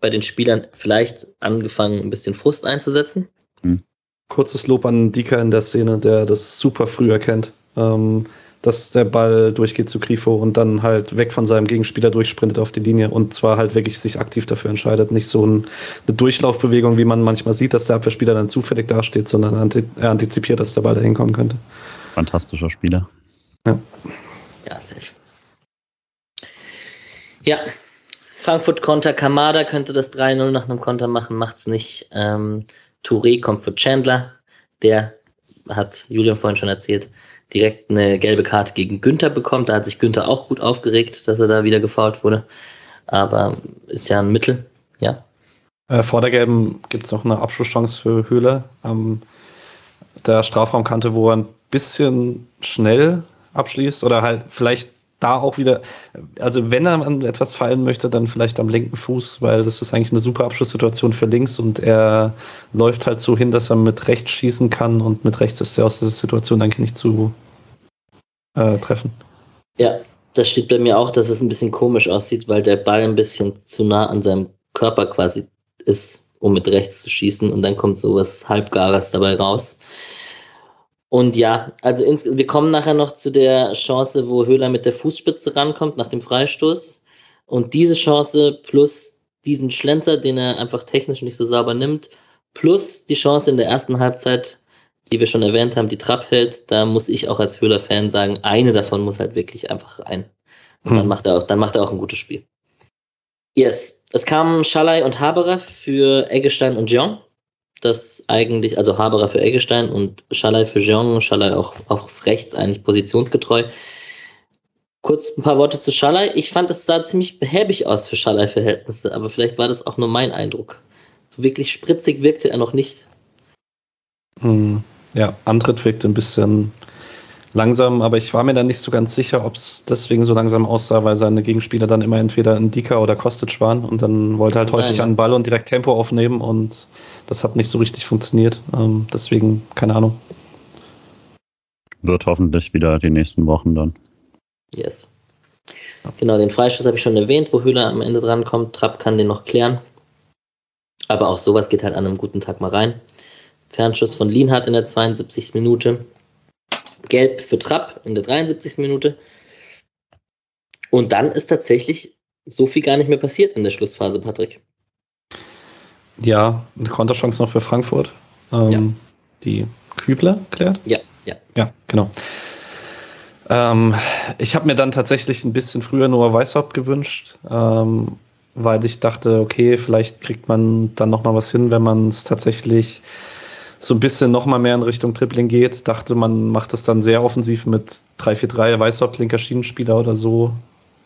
Speaker 1: bei den Spielern vielleicht angefangen, ein bisschen Frust einzusetzen. Mhm.
Speaker 3: kurzes Lob an Dika in der Szene, der das super früh erkennt. Ähm, dass der Ball durchgeht zu Grifo und dann halt weg von seinem Gegenspieler durchsprintet auf die Linie und zwar halt wirklich sich aktiv dafür entscheidet. Nicht so ein, eine Durchlaufbewegung, wie man manchmal sieht, dass der Abwehrspieler dann zufällig dasteht, sondern er antizipiert, dass der Ball da hinkommen könnte.
Speaker 2: Fantastischer Spieler.
Speaker 1: Ja. Ja, safe. Ja, Frankfurt Konter, Kamada könnte das 3-0 nach einem Konter machen, macht's nicht. Ähm, Touré kommt für Chandler, der hat Julian vorhin schon erzählt, direkt eine gelbe Karte gegen Günther bekommt. Da hat sich Günther auch gut aufgeregt, dass er da wieder gefault wurde. Aber ist ja ein Mittel, ja.
Speaker 3: Äh, vor der gelben gibt es noch eine Abschlusschance für Höhle am der Strafraumkante, wo er ein bisschen schnell abschließt oder halt vielleicht da auch wieder, also wenn er an etwas fallen möchte, dann vielleicht am linken Fuß, weil das ist eigentlich eine super Abschlusssituation für links und er läuft halt so hin, dass er mit rechts schießen kann und mit rechts ist er aus dieser Situation eigentlich nicht zu äh, treffen.
Speaker 1: Ja, das steht bei mir auch, dass es ein bisschen komisch aussieht, weil der Ball ein bisschen zu nah an seinem Körper quasi ist, um mit rechts zu schießen und dann kommt sowas Halbgares dabei raus. Und ja, also ins, wir kommen nachher noch zu der Chance, wo Höhler mit der Fußspitze rankommt nach dem Freistoß. Und diese Chance plus diesen Schlenzer, den er einfach technisch nicht so sauber nimmt, plus die Chance in der ersten Halbzeit, die wir schon erwähnt haben, die Trapp hält, da muss ich auch als Höhler-Fan sagen, eine davon muss halt wirklich einfach rein. Und hm. dann macht er auch, dann macht er auch ein gutes Spiel. Yes. Es kamen Schalay und Haberer für Eggestein und Jean das eigentlich, also Haberer für Eggestein und Schalay für Jean, Schalay auch, auch rechts eigentlich positionsgetreu. Kurz ein paar Worte zu Schalay. Ich fand, es sah ziemlich behäbig aus für Schalay-Verhältnisse, aber vielleicht war das auch nur mein Eindruck. So wirklich spritzig wirkte er noch nicht.
Speaker 3: Hm, ja, Antritt wirkte ein bisschen langsam, aber ich war mir dann nicht so ganz sicher, ob es deswegen so langsam aussah, weil seine Gegenspieler dann immer entweder in Dika oder Kostic waren und dann wollte halt häufig an den Ball und direkt Tempo aufnehmen und das hat nicht so richtig funktioniert. Ähm, deswegen, keine Ahnung.
Speaker 2: Wird hoffentlich wieder die nächsten Wochen dann.
Speaker 1: Yes. Genau, den Freistoß habe ich schon erwähnt, wo Höhler am Ende drankommt. Trapp kann den noch klären. Aber auch sowas geht halt an einem guten Tag mal rein. Fernschuss von Lienhardt in der 72. Minute. Gelb für Trapp in der 73. Minute. Und dann ist tatsächlich so viel gar nicht mehr passiert in der Schlussphase, Patrick.
Speaker 3: Ja, eine Konterchance noch für Frankfurt. Ähm, ja. Die Kübler klärt?
Speaker 1: Ja, ja.
Speaker 3: Ja, genau. Ähm, ich habe mir dann tatsächlich ein bisschen früher Noah Weishaupt gewünscht, ähm, weil ich dachte, okay, vielleicht kriegt man dann noch mal was hin, wenn man es tatsächlich so ein bisschen noch mal mehr in Richtung Tripling geht. Dachte, man macht das dann sehr offensiv mit 3-4-3, Weißhaupt, linker Schienenspieler oder so.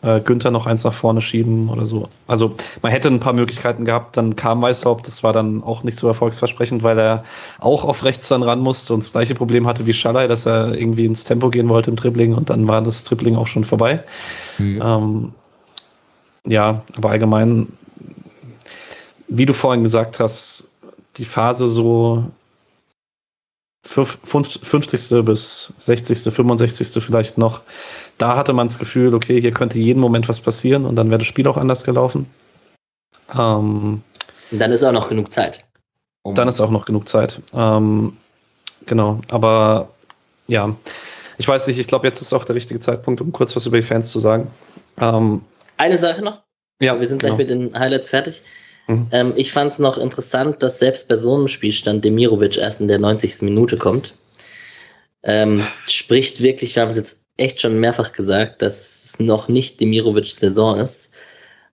Speaker 3: Äh, Günther noch eins nach vorne schieben oder so. Also man hätte ein paar Möglichkeiten gehabt, dann kam Weißhaupt, das war dann auch nicht so erfolgsversprechend, weil er auch auf rechts dann ran musste und das gleiche Problem hatte wie Schallei, dass er irgendwie ins Tempo gehen wollte im Dribbling und dann war das Dribbling auch schon vorbei. Mhm. Ähm, ja, aber allgemein, wie du vorhin gesagt hast, die Phase so 50. bis 60., 65. vielleicht noch. Da hatte man das Gefühl, okay, hier könnte jeden Moment was passieren und dann wäre das Spiel auch anders gelaufen.
Speaker 1: Ähm, dann ist auch noch genug Zeit.
Speaker 3: Um dann ist auch noch genug Zeit. Ähm, genau, aber ja, ich weiß nicht, ich glaube, jetzt ist auch der richtige Zeitpunkt, um kurz was über die Fans zu sagen.
Speaker 1: Ähm, Eine Sache noch. Ja, wir sind gleich genau. mit den Highlights fertig. Mhm. Ähm, ich fand es noch interessant, dass selbst bei so einem Spielstand Demirovic erst in der 90. Minute kommt. Ähm, spricht wirklich, wir haben es jetzt echt schon mehrfach gesagt, dass es noch nicht Demirovics Saison ist.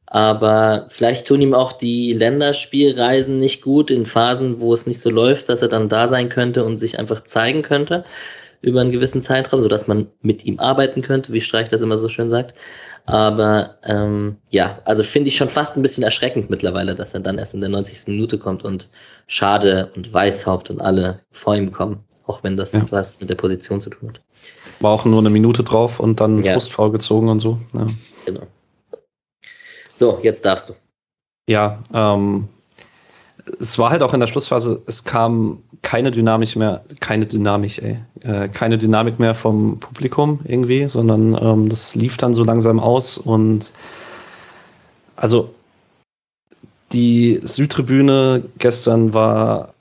Speaker 1: Aber vielleicht tun ihm auch die Länderspielreisen nicht gut in Phasen, wo es nicht so läuft, dass er dann da sein könnte und sich einfach zeigen könnte über einen gewissen Zeitraum, sodass man mit ihm arbeiten könnte, wie Streich das immer so schön sagt. Aber ähm, ja, also finde ich schon fast ein bisschen erschreckend mittlerweile, dass er dann erst in der 90. Minute kommt und Schade und Weißhaupt und alle vor ihm kommen, auch wenn das ja. was mit der Position zu tun hat.
Speaker 3: War auch nur eine Minute drauf und dann ja. Frustfaul gezogen und so. Ja. Genau.
Speaker 1: So, jetzt darfst du.
Speaker 3: Ja, ähm, es war halt auch in der Schlussphase, es kam keine Dynamik mehr, keine Dynamik, ey, äh, keine Dynamik mehr vom Publikum irgendwie, sondern ähm, das lief dann so langsam aus und also die Südtribüne gestern war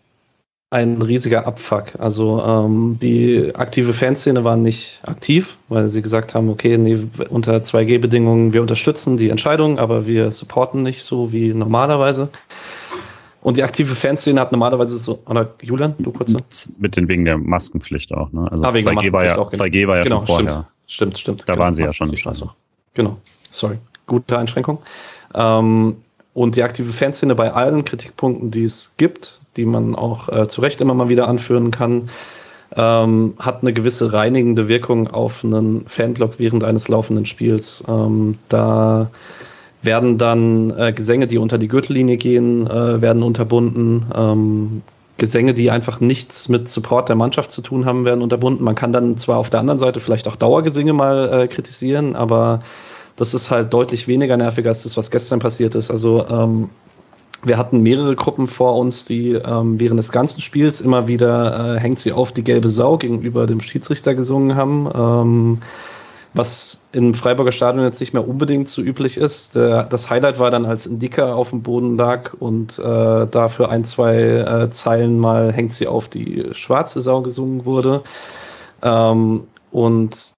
Speaker 3: ein riesiger Abfuck. Also ähm, die aktive Fanszene war nicht aktiv, weil sie gesagt haben, okay, nee, unter 2G-Bedingungen, wir unterstützen die Entscheidung, aber wir supporten nicht so wie normalerweise. Und die aktive Fanszene hat normalerweise so, oder Julian, du kurz?
Speaker 2: Mit, mit den wegen der Maskenpflicht auch, ne?
Speaker 3: Also ah, wegen 2G war ja, auch, 2G
Speaker 2: genau. war ja
Speaker 3: genau, vorher. Stimmt, stimmt, stimmt.
Speaker 2: Da genau, waren sie ja schon.
Speaker 3: Also, genau, sorry. Gute Einschränkung. Ähm, und die aktive Fanszene bei allen Kritikpunkten, die es gibt, die man auch äh, zu Recht immer mal wieder anführen kann, ähm, hat eine gewisse reinigende Wirkung auf einen Fanblock während eines laufenden Spiels. Ähm, da werden dann äh, Gesänge, die unter die Gürtellinie gehen, äh, werden unterbunden. Ähm, Gesänge, die einfach nichts mit Support der Mannschaft zu tun haben, werden unterbunden. Man kann dann zwar auf der anderen Seite vielleicht auch Dauergesänge mal äh, kritisieren, aber das ist halt deutlich weniger nervig als das, was gestern passiert ist. Also ähm, wir hatten mehrere Gruppen vor uns, die ähm, während des ganzen Spiels immer wieder äh, hängt sie auf die gelbe Sau gegenüber dem Schiedsrichter gesungen haben. Ähm, was im Freiburger Stadion jetzt nicht mehr unbedingt so üblich ist. Das Highlight war dann, als Indika auf dem Boden lag und äh, dafür ein, zwei äh, Zeilen mal hängt sie auf die schwarze Sau gesungen wurde. Ähm, und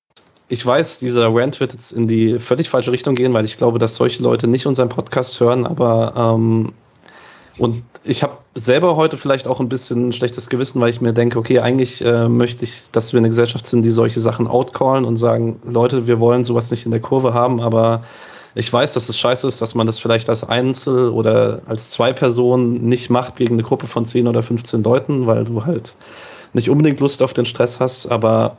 Speaker 3: ich weiß, dieser Rant wird jetzt in die völlig falsche Richtung gehen, weil ich glaube, dass solche Leute nicht unseren Podcast hören, aber ähm, und ich habe selber heute vielleicht auch ein bisschen schlechtes Gewissen, weil ich mir denke, okay, eigentlich äh, möchte ich, dass wir eine Gesellschaft sind, die solche Sachen outcallen und sagen, Leute, wir wollen sowas nicht in der Kurve haben, aber ich weiß, dass es scheiße ist, dass man das vielleicht als Einzel- oder als zwei Personen nicht macht gegen eine Gruppe von 10 oder 15 Leuten, weil du halt nicht unbedingt Lust auf den Stress hast, aber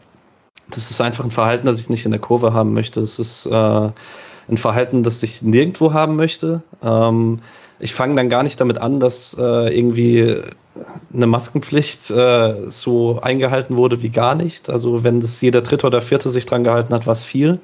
Speaker 3: das ist einfach ein Verhalten, das ich nicht in der Kurve haben möchte. Das ist äh, ein Verhalten, das ich nirgendwo haben möchte. Ähm, ich fange dann gar nicht damit an, dass äh, irgendwie eine Maskenpflicht äh, so eingehalten wurde wie gar nicht. Also wenn das jeder Dritte oder Vierte sich dran gehalten hat, war viel.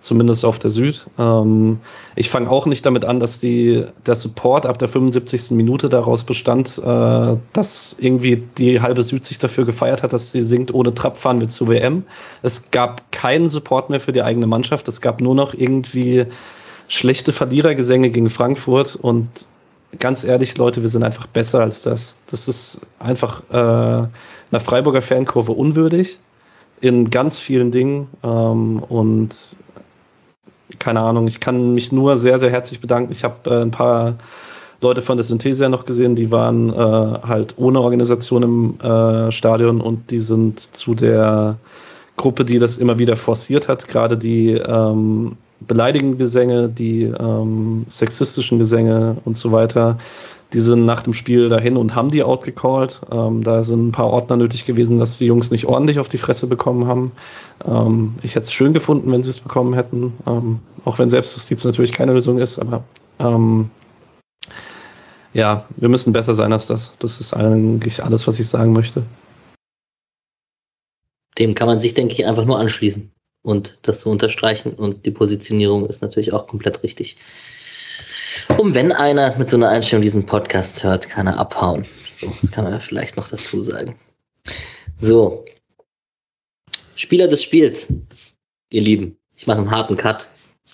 Speaker 3: Zumindest auf der Süd. Ähm, ich fange auch nicht damit an, dass die, der Support ab der 75. Minute daraus bestand, äh, dass irgendwie die halbe Süd sich dafür gefeiert hat, dass sie singt, ohne Trab fahren wir zur WM. Es gab keinen Support mehr für die eigene Mannschaft. Es gab nur noch irgendwie schlechte Verlierergesänge gegen Frankfurt und ganz ehrlich, Leute, wir sind einfach besser als das. Das ist einfach äh, einer Freiburger Fankurve unwürdig in ganz vielen Dingen ähm, und keine Ahnung, ich kann mich nur sehr, sehr herzlich bedanken. Ich habe äh, ein paar Leute von der Synthesia noch gesehen, die waren äh, halt ohne Organisation im äh, Stadion und die sind zu der Gruppe, die das immer wieder forciert hat, gerade die ähm, beleidigenden Gesänge, die ähm, sexistischen Gesänge und so weiter, die sind nach dem Spiel dahin und haben die outgecallt. Ähm, da sind ein paar Ordner nötig gewesen, dass die Jungs nicht ordentlich auf die Fresse bekommen haben. Ähm, ich hätte es schön gefunden, wenn sie es bekommen hätten, ähm, auch wenn Selbstjustiz natürlich keine Lösung ist, aber ähm, ja, wir müssen besser sein als das. Das ist eigentlich alles, was ich sagen möchte.
Speaker 1: Dem kann man sich, denke ich, einfach nur anschließen und das zu unterstreichen. Und die Positionierung ist natürlich auch komplett richtig. Und wenn einer mit so einer Einstellung diesen Podcast hört, kann er abhauen. So, das kann man ja vielleicht noch dazu sagen. So. Spieler des Spiels, ihr Lieben. Ich mache einen harten Cut,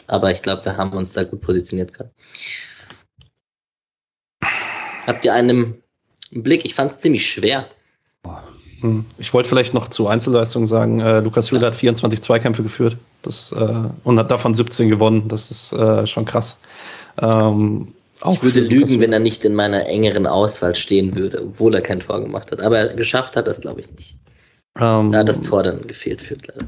Speaker 1: aber ich glaube, wir haben uns da gut positioniert gerade. Habt ihr einen Blick? Ich fand es ziemlich schwer.
Speaker 3: Hm. Ich wollte vielleicht noch zu Einzelleistungen sagen, äh, Lukas Höhle ja. hat 24 Zweikämpfe geführt das, äh, und hat davon 17 gewonnen. Das ist äh, schon krass. Ähm,
Speaker 1: ich würde lügen, wenn er nicht in meiner engeren Auswahl stehen würde, obwohl er kein Tor gemacht hat. Aber geschafft hat er es, glaube ich, nicht. Ähm, da hat das Tor dann gefehlt für leider.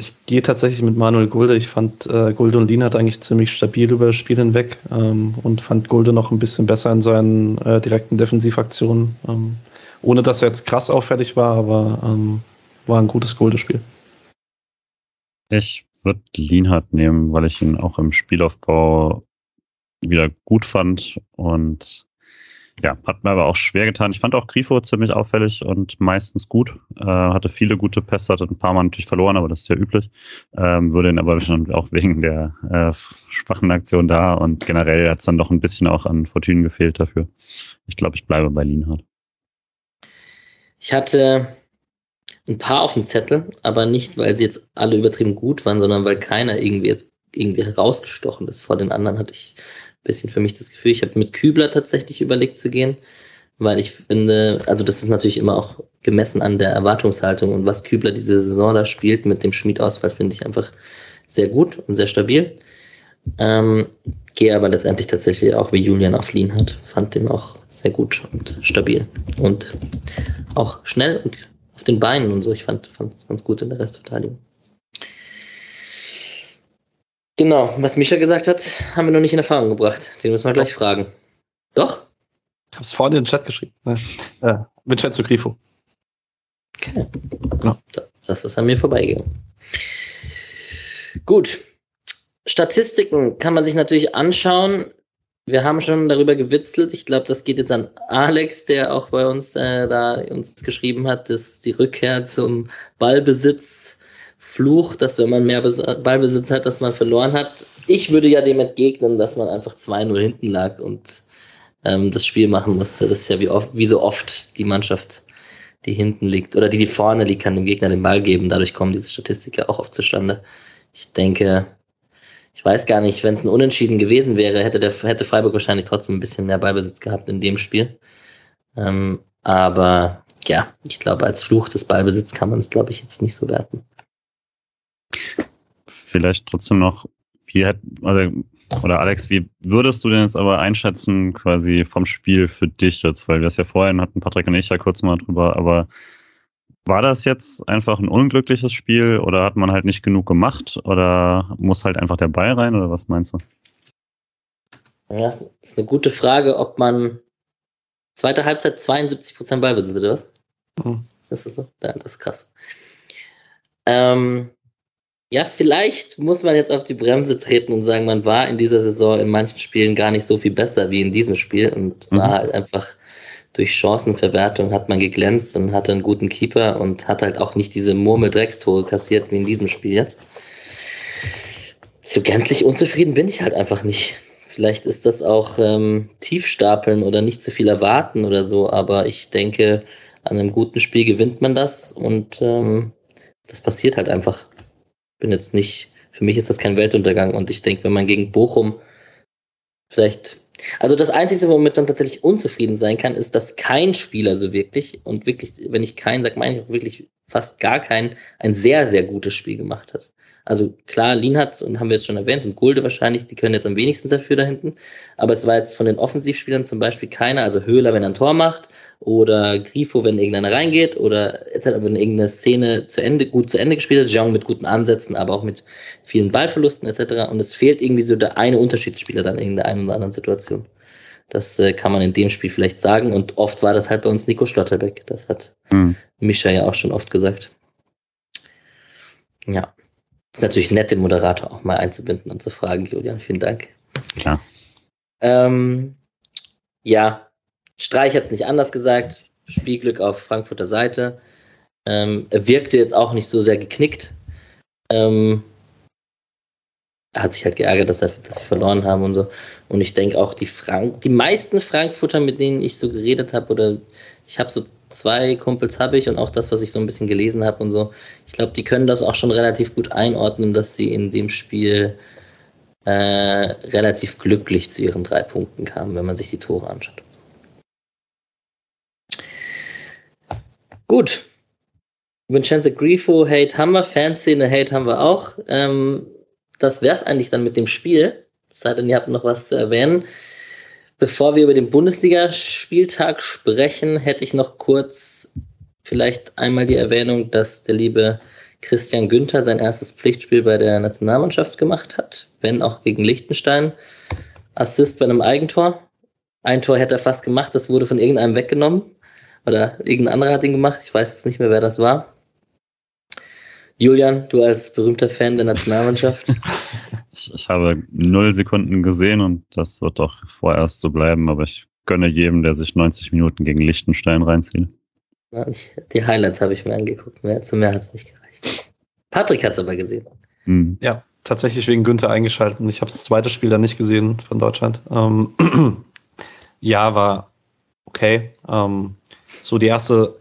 Speaker 3: Ich gehe tatsächlich mit Manuel Gulde. Ich fand, äh, Gulde und Lien hat eigentlich ziemlich stabil über das Spiel hinweg ähm, und fand Gulde noch ein bisschen besser in seinen äh, direkten Defensivaktionen. Ähm, ohne dass er jetzt krass auffällig war, aber ähm, war ein gutes Goldespiel.
Speaker 2: Ich würde Lienhardt nehmen, weil ich ihn auch im Spielaufbau wieder gut fand und ja, hat mir aber auch schwer getan. Ich fand auch Grifo ziemlich auffällig und meistens gut. Äh, hatte viele gute Pässe, hat ein paar Mal natürlich verloren, aber das ist ja üblich. Ähm, würde ihn aber schon auch wegen der äh, schwachen Aktion da und generell hat es dann doch ein bisschen auch an Fortune gefehlt dafür. Ich glaube, ich bleibe bei Lienhardt.
Speaker 1: Ich hatte ein paar auf dem Zettel, aber nicht, weil sie jetzt alle übertrieben gut waren, sondern weil keiner irgendwie jetzt irgendwie herausgestochen ist. Vor den anderen hatte ich ein bisschen für mich das Gefühl, ich habe mit Kübler tatsächlich überlegt zu gehen, weil ich finde, also das ist natürlich immer auch gemessen an der Erwartungshaltung und was Kübler diese Saison da spielt mit dem Schmiedausfall, finde ich einfach sehr gut und sehr stabil. Ähm, gehe aber letztendlich tatsächlich auch wie Julian auf Lean hat. Fand den auch sehr gut und stabil. Und auch schnell und auf den Beinen und so. Ich fand es ganz gut in der Restverteidigung. Genau, was Mischa gesagt hat, haben wir noch nicht in Erfahrung gebracht. Den müssen wir gleich fragen. Doch?
Speaker 3: Ich habe es vorne in den Chat geschrieben. Äh, Vincenzo Grifo.
Speaker 1: Okay. Genau. Das ist an mir vorbeigegangen. Gut. Statistiken kann man sich natürlich anschauen. Wir haben schon darüber gewitzelt. Ich glaube, das geht jetzt an Alex, der auch bei uns äh, da uns geschrieben hat, dass die Rückkehr zum Ballbesitz Fluch, dass wenn man mehr Ballbesitz hat, dass man verloren hat. Ich würde ja dem entgegnen, dass man einfach 2-0 hinten lag und ähm, das Spiel machen musste. Das ist ja wie, oft, wie so oft die Mannschaft, die hinten liegt oder die, die vorne liegt, kann dem Gegner den Ball geben. Dadurch kommen diese Statistiken auch oft zustande. Ich denke, ich weiß gar nicht, wenn es ein Unentschieden gewesen wäre, hätte, der, hätte Freiburg wahrscheinlich trotzdem ein bisschen mehr Ballbesitz gehabt in dem Spiel. Ähm, aber ja, ich glaube, als Fluch des Ballbesitz kann man es, glaube ich, jetzt nicht so werten.
Speaker 2: Vielleicht trotzdem noch, wie hat, oder, oder Alex, wie würdest du denn jetzt aber einschätzen, quasi vom Spiel für dich jetzt? Weil wir es ja vorhin hatten, Patrick und ich ja kurz mal drüber, aber war das jetzt einfach ein unglückliches Spiel oder hat man halt nicht genug gemacht oder muss halt einfach der Ball rein oder was meinst du?
Speaker 1: Ja, das ist eine gute Frage, ob man zweite Halbzeit 72% Ballbesitz oder was? Mhm. Das ist so, das ist krass. Ähm, ja, vielleicht muss man jetzt auf die Bremse treten und sagen, man war in dieser Saison in manchen Spielen gar nicht so viel besser wie in diesem Spiel und mhm. war halt einfach durch Chancenverwertung hat man geglänzt und hatte einen guten Keeper und hat halt auch nicht diese Murmeldreckstore kassiert wie in diesem Spiel jetzt. So gänzlich unzufrieden bin ich halt einfach nicht. Vielleicht ist das auch ähm, Tiefstapeln oder nicht zu viel erwarten oder so, aber ich denke, an einem guten Spiel gewinnt man das und ähm, das passiert halt einfach bin jetzt nicht, für mich ist das kein Weltuntergang und ich denke, wenn man gegen Bochum vielleicht, also das Einzige, womit man tatsächlich unzufrieden sein kann, ist, dass kein Spieler so wirklich, und wirklich, wenn ich keinen sage, meine ich auch wirklich fast gar keinen, ein sehr, sehr gutes Spiel gemacht hat. Also klar, Lienhardt, und haben wir jetzt schon erwähnt, und Gulde wahrscheinlich, die können jetzt am wenigsten dafür da hinten. Aber es war jetzt von den Offensivspielern zum Beispiel keiner, also Höhler, wenn er ein Tor macht, oder Grifo, wenn irgendeiner reingeht, oder wenn irgendeine Szene zu Ende, gut zu Ende gespielt hat, Jean mit guten Ansätzen, aber auch mit vielen Ballverlusten etc. Und es fehlt irgendwie so der eine Unterschiedsspieler dann in der einen oder anderen Situation. Das äh, kann man in dem Spiel vielleicht sagen. Und oft war das halt bei uns Nico Schlotterbeck. Das hat hm. Mischa ja auch schon oft gesagt. Ja. Ist natürlich nett, den Moderator auch mal einzubinden und zu fragen, Julian. Vielen Dank.
Speaker 2: Klar.
Speaker 1: Ähm, ja, Streich hat es nicht anders gesagt. Spielglück auf Frankfurter Seite. Ähm, er wirkte jetzt auch nicht so sehr geknickt. Ähm, er hat sich halt geärgert, dass, er, dass sie verloren haben und so. Und ich denke auch, die, Frank die meisten Frankfurter, mit denen ich so geredet habe, oder ich habe so zwei Kumpels habe ich und auch das, was ich so ein bisschen gelesen habe und so. Ich glaube, die können das auch schon relativ gut einordnen, dass sie in dem Spiel äh, relativ glücklich zu ihren drei Punkten kamen, wenn man sich die Tore anschaut. Gut. Vincenzo Grifo, Hate haben wir, Fanszene, Hate haben wir auch. Ähm, das wäre es eigentlich dann mit dem Spiel. Sei denn, ihr habt noch was zu erwähnen. Bevor wir über den Bundesligaspieltag sprechen, hätte ich noch kurz vielleicht einmal die Erwähnung, dass der liebe Christian Günther sein erstes Pflichtspiel bei der Nationalmannschaft gemacht hat, wenn auch gegen Liechtenstein. Assist bei einem Eigentor. Ein Tor hätte er fast gemacht, das wurde von irgendeinem weggenommen. Oder irgendein anderer hat ihn gemacht. Ich weiß jetzt nicht mehr, wer das war. Julian, du als berühmter Fan der Nationalmannschaft.
Speaker 2: Ich, ich, habe null Sekunden gesehen und das wird auch vorerst so bleiben, aber ich gönne jedem, der sich 90 Minuten gegen Liechtenstein reinzieht.
Speaker 1: Die Highlights habe ich mir angeguckt. Mehr, zu mehr hat es nicht gereicht. Patrick hat es aber gesehen.
Speaker 3: Hm. Ja, tatsächlich wegen Günther eingeschaltet. Ich habe das zweite Spiel dann nicht gesehen von Deutschland. Ähm, ja, war okay. Ähm, so die erste,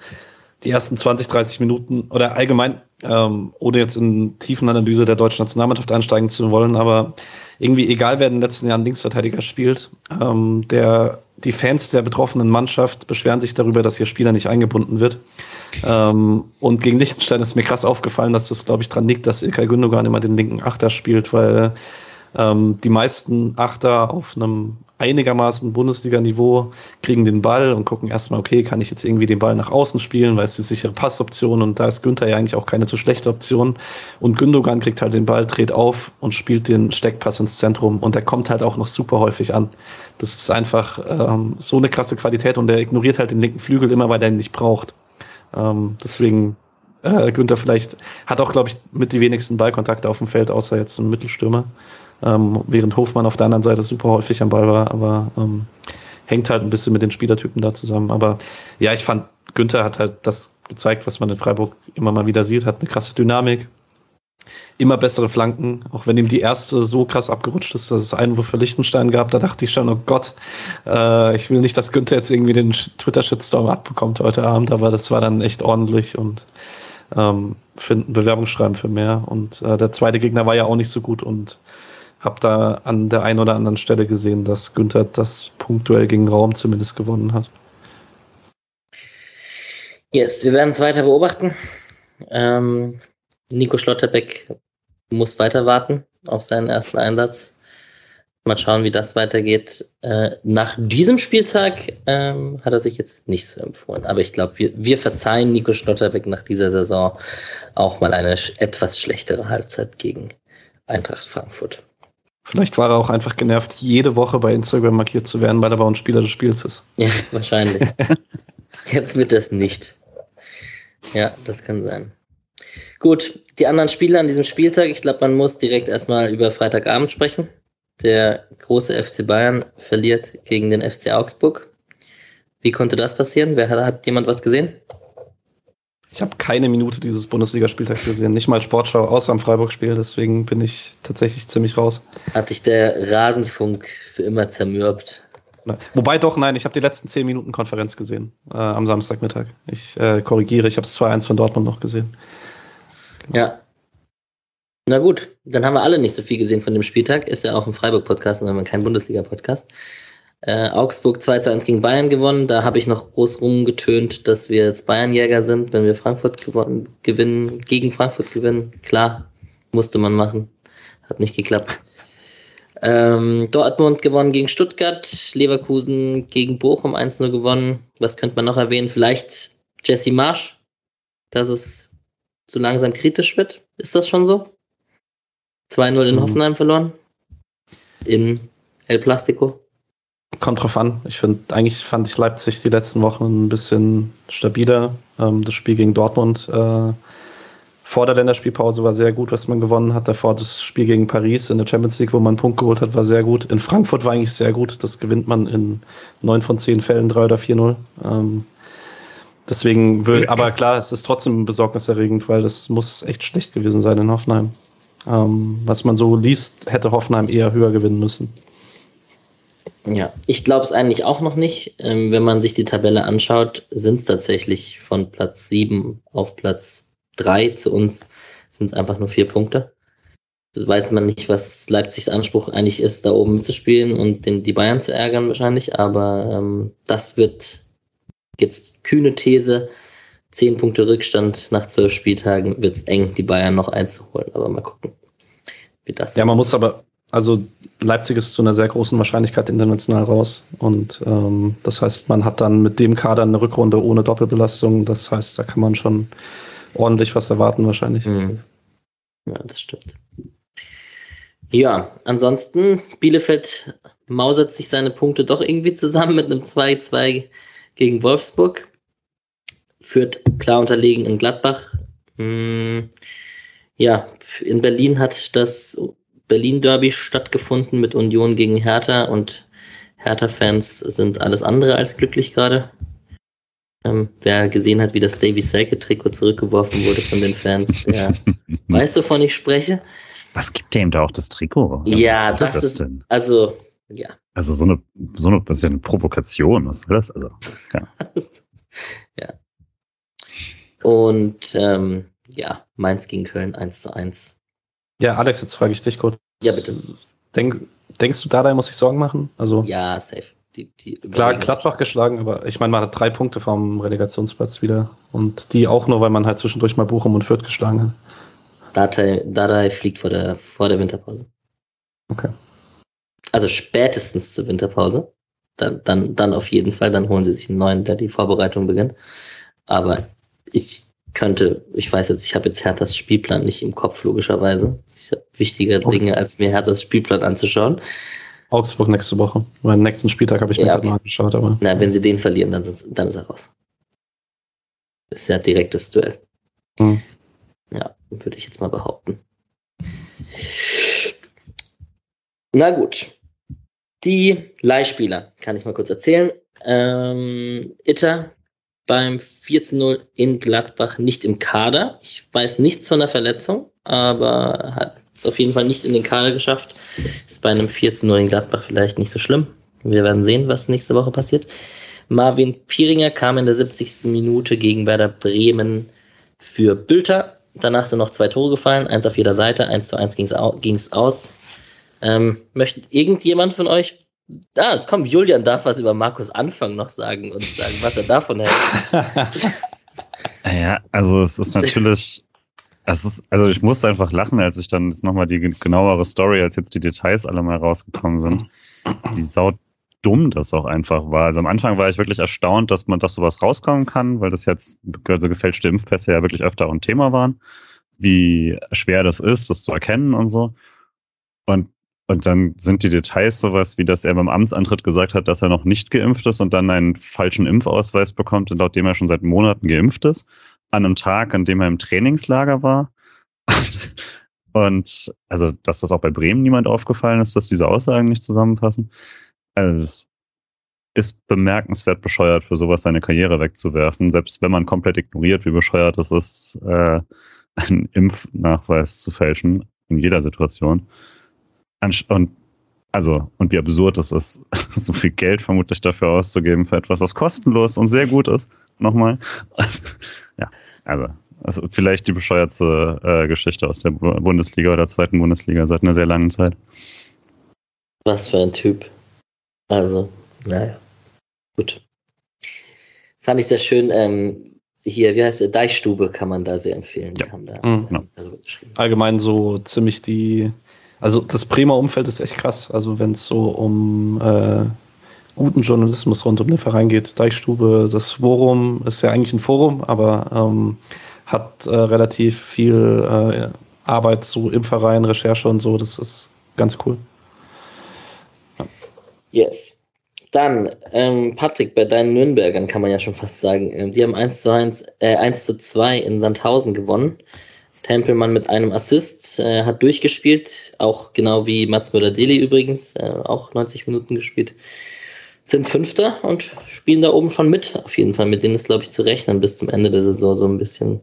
Speaker 3: die ersten 20, 30 Minuten oder allgemein ähm, ohne jetzt in tiefen Analyse der deutschen Nationalmannschaft einsteigen zu wollen, aber irgendwie egal, wer in den letzten Jahren Linksverteidiger spielt, ähm, der, die Fans der betroffenen Mannschaft beschweren sich darüber, dass ihr Spieler nicht eingebunden wird. Ähm, und gegen Liechtenstein ist mir krass aufgefallen, dass das, glaube ich, dran liegt, dass Ilkay Gündogan immer den linken Achter spielt, weil ähm, die meisten Achter auf einem einigermaßen Bundesliga-Niveau kriegen den Ball und gucken erstmal, okay, kann ich jetzt irgendwie den Ball nach außen spielen, weil es die sichere Passoption und da ist Günther ja eigentlich auch keine zu schlechte Option. Und Gündogan kriegt halt den Ball, dreht auf und spielt den Steckpass ins Zentrum und der kommt halt auch noch super häufig an. Das ist einfach ähm, so eine krasse Qualität und der ignoriert halt den linken Flügel immer, weil der ihn nicht braucht. Ähm, deswegen äh, Günther vielleicht hat auch, glaube ich, mit die wenigsten Ballkontakte auf dem Feld, außer jetzt ein Mittelstürmer ähm, während Hofmann auf der anderen Seite super häufig am Ball war, aber ähm, hängt halt ein bisschen mit den Spielertypen da zusammen. Aber ja, ich fand, Günther hat halt das gezeigt, was man in Freiburg immer mal wieder sieht, hat eine krasse Dynamik, immer bessere Flanken, auch wenn ihm die erste so krass abgerutscht ist, dass es einen für Lichtenstein gab, da dachte ich schon, oh Gott, äh, ich will nicht, dass Günther jetzt irgendwie den Twitter-Shitstorm abbekommt heute Abend, aber das war dann echt ordentlich und ähm, finde ein Bewerbungsschreiben für mehr. Und äh, der zweite Gegner war ja auch nicht so gut und habe da an der einen oder anderen Stelle gesehen, dass Günther das Punktduell gegen Raum zumindest gewonnen hat.
Speaker 1: Yes, wir werden es weiter beobachten. Ähm, Nico Schlotterbeck muss weiter warten auf seinen ersten Einsatz. Mal schauen, wie das weitergeht. Äh, nach diesem Spieltag ähm, hat er sich jetzt nicht so empfohlen. Aber ich glaube, wir, wir verzeihen Nico Schlotterbeck nach dieser Saison auch mal eine etwas schlechtere Halbzeit gegen Eintracht Frankfurt.
Speaker 3: Vielleicht war er auch einfach genervt, jede Woche bei Instagram markiert zu werden, weil er bei uns Spieler des Spiels ist.
Speaker 1: Ja, wahrscheinlich. Jetzt wird das nicht. Ja, das kann sein. Gut, die anderen Spiele an diesem Spieltag. Ich glaube, man muss direkt erstmal über Freitagabend sprechen. Der große FC Bayern verliert gegen den FC Augsburg. Wie konnte das passieren? Wer hat, hat jemand was gesehen?
Speaker 3: Ich habe keine Minute dieses Bundesligaspieltags gesehen, nicht mal Sportschau, außer am Freiburg-Spiel, deswegen bin ich tatsächlich ziemlich raus.
Speaker 1: Hat sich der Rasenfunk für immer zermürbt.
Speaker 3: Wobei doch, nein, ich habe die letzten 10 Minuten Konferenz gesehen äh, am Samstagmittag. Ich äh, korrigiere, ich habe es 2-1 von Dortmund noch gesehen.
Speaker 1: Ja. Na gut, dann haben wir alle nicht so viel gesehen von dem Spieltag. Ist ja auch ein Freiburg-Podcast und kein Bundesliga-Podcast. Äh, Augsburg 2 zu 1 gegen Bayern gewonnen. Da habe ich noch groß rumgetönt, dass wir jetzt Bayernjäger sind, wenn wir Frankfurt gewonnen, gewinnen, gegen Frankfurt gewinnen. Klar, musste man machen. Hat nicht geklappt. Ähm, Dortmund gewonnen gegen Stuttgart, Leverkusen gegen Bochum 1-0 gewonnen. Was könnte man noch erwähnen? Vielleicht Jesse Marsch, dass es zu langsam kritisch wird. Ist das schon so? 2-0 in mhm. Hoffenheim verloren. In El Plastico.
Speaker 3: Kommt drauf an. Ich finde, eigentlich fand ich Leipzig die letzten Wochen ein bisschen stabiler. Ähm, das Spiel gegen Dortmund äh, vor der Länderspielpause war sehr gut, was man gewonnen hat. Davor das Spiel gegen Paris in der Champions League, wo man einen Punkt geholt hat, war sehr gut. In Frankfurt war eigentlich sehr gut. Das gewinnt man in neun von zehn Fällen, drei oder 4-0. Ähm, deswegen, will, aber klar, es ist trotzdem besorgniserregend, weil das muss echt schlecht gewesen sein in Hoffenheim. Ähm, was man so liest, hätte Hoffenheim eher höher gewinnen müssen.
Speaker 1: Ja, ich glaube es eigentlich auch noch nicht. Ähm, wenn man sich die Tabelle anschaut, sind es tatsächlich von Platz 7 auf Platz 3 zu uns sind es einfach nur vier Punkte. Weiß man nicht, was Leipzigs Anspruch eigentlich ist, da oben mitzuspielen und den, die Bayern zu ärgern wahrscheinlich, aber ähm, das wird jetzt kühne These. Zehn Punkte Rückstand nach zwölf Spieltagen wird es eng, die Bayern noch einzuholen, aber mal gucken,
Speaker 3: wie das Ja, man muss aber also Leipzig ist zu einer sehr großen Wahrscheinlichkeit international raus. Und ähm, das heißt, man hat dann mit dem Kader eine Rückrunde ohne Doppelbelastung. Das heißt, da kann man schon ordentlich was erwarten wahrscheinlich. Mhm.
Speaker 1: Ja, das stimmt. Ja, ansonsten, Bielefeld mausert sich seine Punkte doch irgendwie zusammen mit einem 2-2 gegen Wolfsburg. Führt klar unterlegen in Gladbach. Hm, ja, in Berlin hat das Berlin-Derby stattgefunden mit Union gegen Hertha und Hertha-Fans sind alles andere als glücklich gerade. Ähm, wer gesehen hat, wie das Davy Selke-Trikot zurückgeworfen wurde von den Fans, der weiß, wovon ich spreche.
Speaker 2: Was gibt dem da auch das Trikot?
Speaker 1: Ja, das, das ist, denn? also, ja.
Speaker 2: Also so eine, so eine, das ist ja eine Provokation, was ist das? Also,
Speaker 1: ja. ja. Und ähm, ja, Mainz gegen Köln 1 zu 1.
Speaker 3: Ja, Alex, jetzt frage ich dich kurz.
Speaker 1: Ja, bitte.
Speaker 3: Denk, denkst du, Dardai muss sich Sorgen machen? Also,
Speaker 1: Ja, safe. Die, die
Speaker 3: klar, Gladbach geschlagen, aber ich meine, man hat drei Punkte vom Relegationsplatz wieder. Und die auch nur, weil man halt zwischendurch mal Bochum und Fürth geschlagen hat.
Speaker 1: Dardai, Dardai fliegt vor der, vor der Winterpause.
Speaker 3: Okay.
Speaker 1: Also spätestens zur Winterpause. Dann, dann, dann auf jeden Fall, dann holen sie sich einen neuen, der die Vorbereitung beginnt. Aber ich könnte, ich weiß jetzt, ich habe jetzt Herthas Spielplan nicht im Kopf, logischerweise. Ich habe wichtige
Speaker 3: Okay.
Speaker 1: Dinge, als mir Herthas Spielplan anzuschauen.
Speaker 3: Augsburg nächste Woche. Beim nächsten Spieltag habe ich mir
Speaker 1: Ja,
Speaker 3: gerade mal angeschaut, aber
Speaker 1: Na, wenn sie den verlieren, dann, dann ist er raus. Ist ja direktes Duell.
Speaker 3: Hm.
Speaker 1: Ja, würde ich jetzt mal behaupten. Na gut. Die Leihspieler kann ich mal kurz erzählen. Ähm, Itter beim 4 zu 0 in Gladbach nicht im Kader. Ich weiß nichts von der Verletzung, aber hat es auf jeden Fall nicht in den Kader geschafft. Ist bei einem 4 zu 0 in Gladbach vielleicht nicht so schlimm. Wir werden sehen, was nächste Woche passiert. Marvin Pieringer kam in der 70. Minute gegen Werder Bremen für Bülter. Danach sind noch zwei Tore gefallen, eins auf jeder Seite, eins zu eins ging es aus. Ähm, möchte irgendjemand von euch. Ah, komm, Julian darf was über Markus Anfang noch sagen und sagen, was er davon hält.
Speaker 2: Ja, also es ist natürlich, es ist, also ich musste einfach lachen, als ich dann jetzt nochmal die genauere Story, als jetzt die Details alle mal rausgekommen sind. Wie sau dumm das auch einfach war. Also am Anfang war ich wirklich erstaunt, dass man, dass sowas rauskommen kann, weil das jetzt, also gefälschte Impfpässe ja wirklich öfter auch ein Thema waren. Wie schwer das ist, das zu erkennen und so. Und und dann sind die Details sowas, wie dass er beim Amtsantritt gesagt hat, dass er noch nicht geimpft ist und dann einen falschen Impfausweis bekommt, laut dem er schon seit Monaten geimpft ist, an einem Tag, an dem er im Trainingslager war. Und also, dass das auch bei Bremen niemand aufgefallen ist, dass diese Aussagen nicht zusammenpassen. Also, es ist bemerkenswert bescheuert, für sowas seine Karriere wegzuwerfen, selbst wenn man komplett ignoriert, wie bescheuert es ist, äh, einen Impfnachweis zu fälschen, in jeder Situation. Und also, und wie absurd es ist, so viel Geld vermutlich dafür auszugeben für etwas, was kostenlos und sehr gut ist. Nochmal. ja, also, also vielleicht die bescheuertste äh, Geschichte aus der Bu- Bundesliga oder zweiten Bundesliga seit einer sehr langen Zeit.
Speaker 1: Was für ein Typ. Also, naja. Gut. Fand ich sehr schön. Ähm, hier, wie heißt der? Deichstube kann man da sehr empfehlen. Die
Speaker 2: Ja.
Speaker 1: haben da
Speaker 3: Mhm.
Speaker 1: darüber geschrieben.
Speaker 3: allgemein so ziemlich die. Also das Bremer Umfeld ist echt krass. Also wenn es so um äh, guten Journalismus rund um den Verein geht. Deichstube, das Forum ist ja eigentlich ein Forum, aber ähm, hat äh, relativ viel äh, Arbeit so im Verein, Recherche und so. Das ist ganz cool.
Speaker 1: Yes. Dann, ähm, Patrick, bei deinen Nürnbergern kann man ja schon fast sagen, äh, die haben 1 zu 1, äh, 1 zu 2 in Sandhausen gewonnen. Tempelmann mit einem Assist äh, hat durchgespielt, auch genau wie Mats Möller-Deli übrigens, äh, auch 90 Minuten gespielt. Sind Fünfter und spielen da oben schon mit, auf jeden Fall. Mit denen ist, glaube ich, zu rechnen, bis zum Ende der Saison so ein bisschen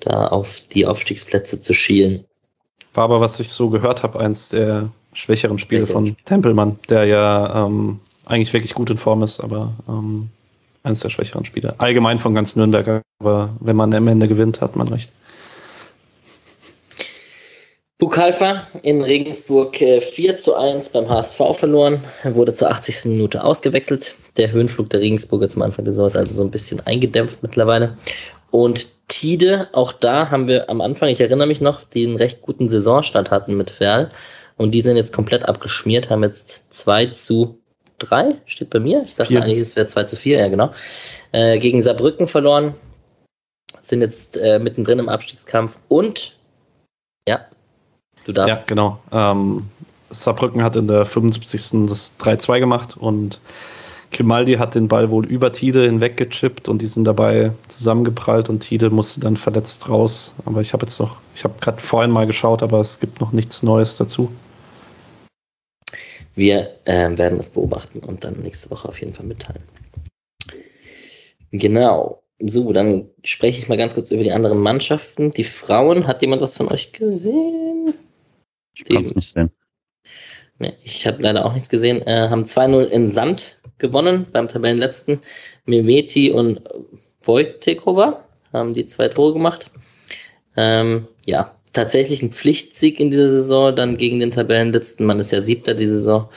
Speaker 1: da auf die Aufstiegsplätze zu schielen.
Speaker 3: War aber, was ich so gehört habe, eins der schwächeren Spiele
Speaker 1: Schwächeren
Speaker 3: von Tempelmann, der ja ähm, eigentlich wirklich gut in Form ist, aber ähm, eins der schwächeren Spiele. Allgemein von ganz Nürnberg, aber wenn man am Ende gewinnt, hat man recht.
Speaker 1: Bukalfa in Regensburg äh, 4 zu 1 beim HSV verloren. Er wurde zur 80. Minute ausgewechselt. Der Höhenflug der Regensburger zum Anfang der Saison ist also so ein bisschen eingedämpft mittlerweile. Und Tide, auch da haben wir am Anfang, ich erinnere mich noch, einen recht guten Saisonstart hatten mit Ferl. Und die sind jetzt komplett abgeschmiert, haben jetzt 2 zu 3, steht bei mir. Ich dachte
Speaker 3: Vier.
Speaker 1: eigentlich, es wäre 2 zu 4, ja genau. Äh, gegen Saarbrücken verloren. Sind jetzt äh, mittendrin im Abstiegskampf. Und, du
Speaker 3: Ja,
Speaker 1: darfst.
Speaker 3: genau. Ähm, Saarbrücken hat in der 75. das 3-2 gemacht und Grimaldi hat den Ball wohl über Tide hinweggechippt und die sind dabei zusammengeprallt und Tide musste dann verletzt raus. Aber ich habe jetzt noch, ich habe gerade vorhin mal geschaut, aber es gibt noch nichts Neues dazu.
Speaker 1: Wir ähm, werden es beobachten und dann nächste Woche auf jeden Fall mitteilen. Genau. So, dann spreche ich mal ganz kurz über die anderen Mannschaften. Die Frauen, hat jemand was von euch gesehen?
Speaker 2: Ich kann es nicht sehen.
Speaker 1: Nee, ich habe leider auch nichts gesehen. Äh, haben 2-0 in Sand gewonnen beim Tabellenletzten. Mimeti und Wojtekova haben die zwei Tore gemacht. Ähm, ja, tatsächlich ein Pflichtsieg in dieser Saison, dann gegen den Tabellenletzten. Man ist ja Siebter die Saison.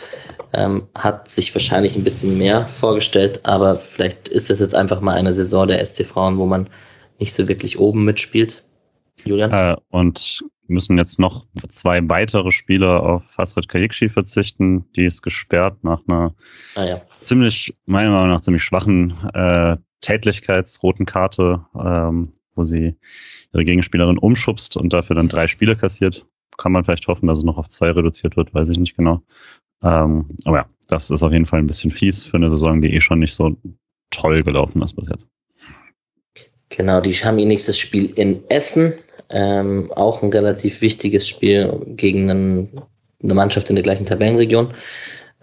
Speaker 1: Ähm, hat sich wahrscheinlich ein bisschen mehr vorgestellt, aber vielleicht ist es jetzt einfach mal eine Saison der SC Frauen, wo man nicht so wirklich oben mitspielt.
Speaker 2: Julian? Äh, und müssen jetzt noch zwei weitere Spieler auf Hasret Kayikshi verzichten. Die ist gesperrt nach einer ah, ja. ziemlich, meiner Meinung nach, ziemlich schwachen äh, Tätlichkeitsroten Karte, ähm, wo sie ihre Gegenspielerin umschubst und dafür dann drei Spiele kassiert. Kann man vielleicht hoffen, dass es noch auf zwei reduziert wird, weiß ich nicht genau. Ähm, aber ja, das ist auf jeden Fall ein bisschen fies für eine Saison, die eh schon nicht so toll gelaufen ist bis jetzt.
Speaker 1: Genau, die haben ihr nächstes Spiel in Essen. Ähm, auch ein relativ wichtiges Spiel gegen einen, eine Mannschaft in der gleichen Tabellenregion.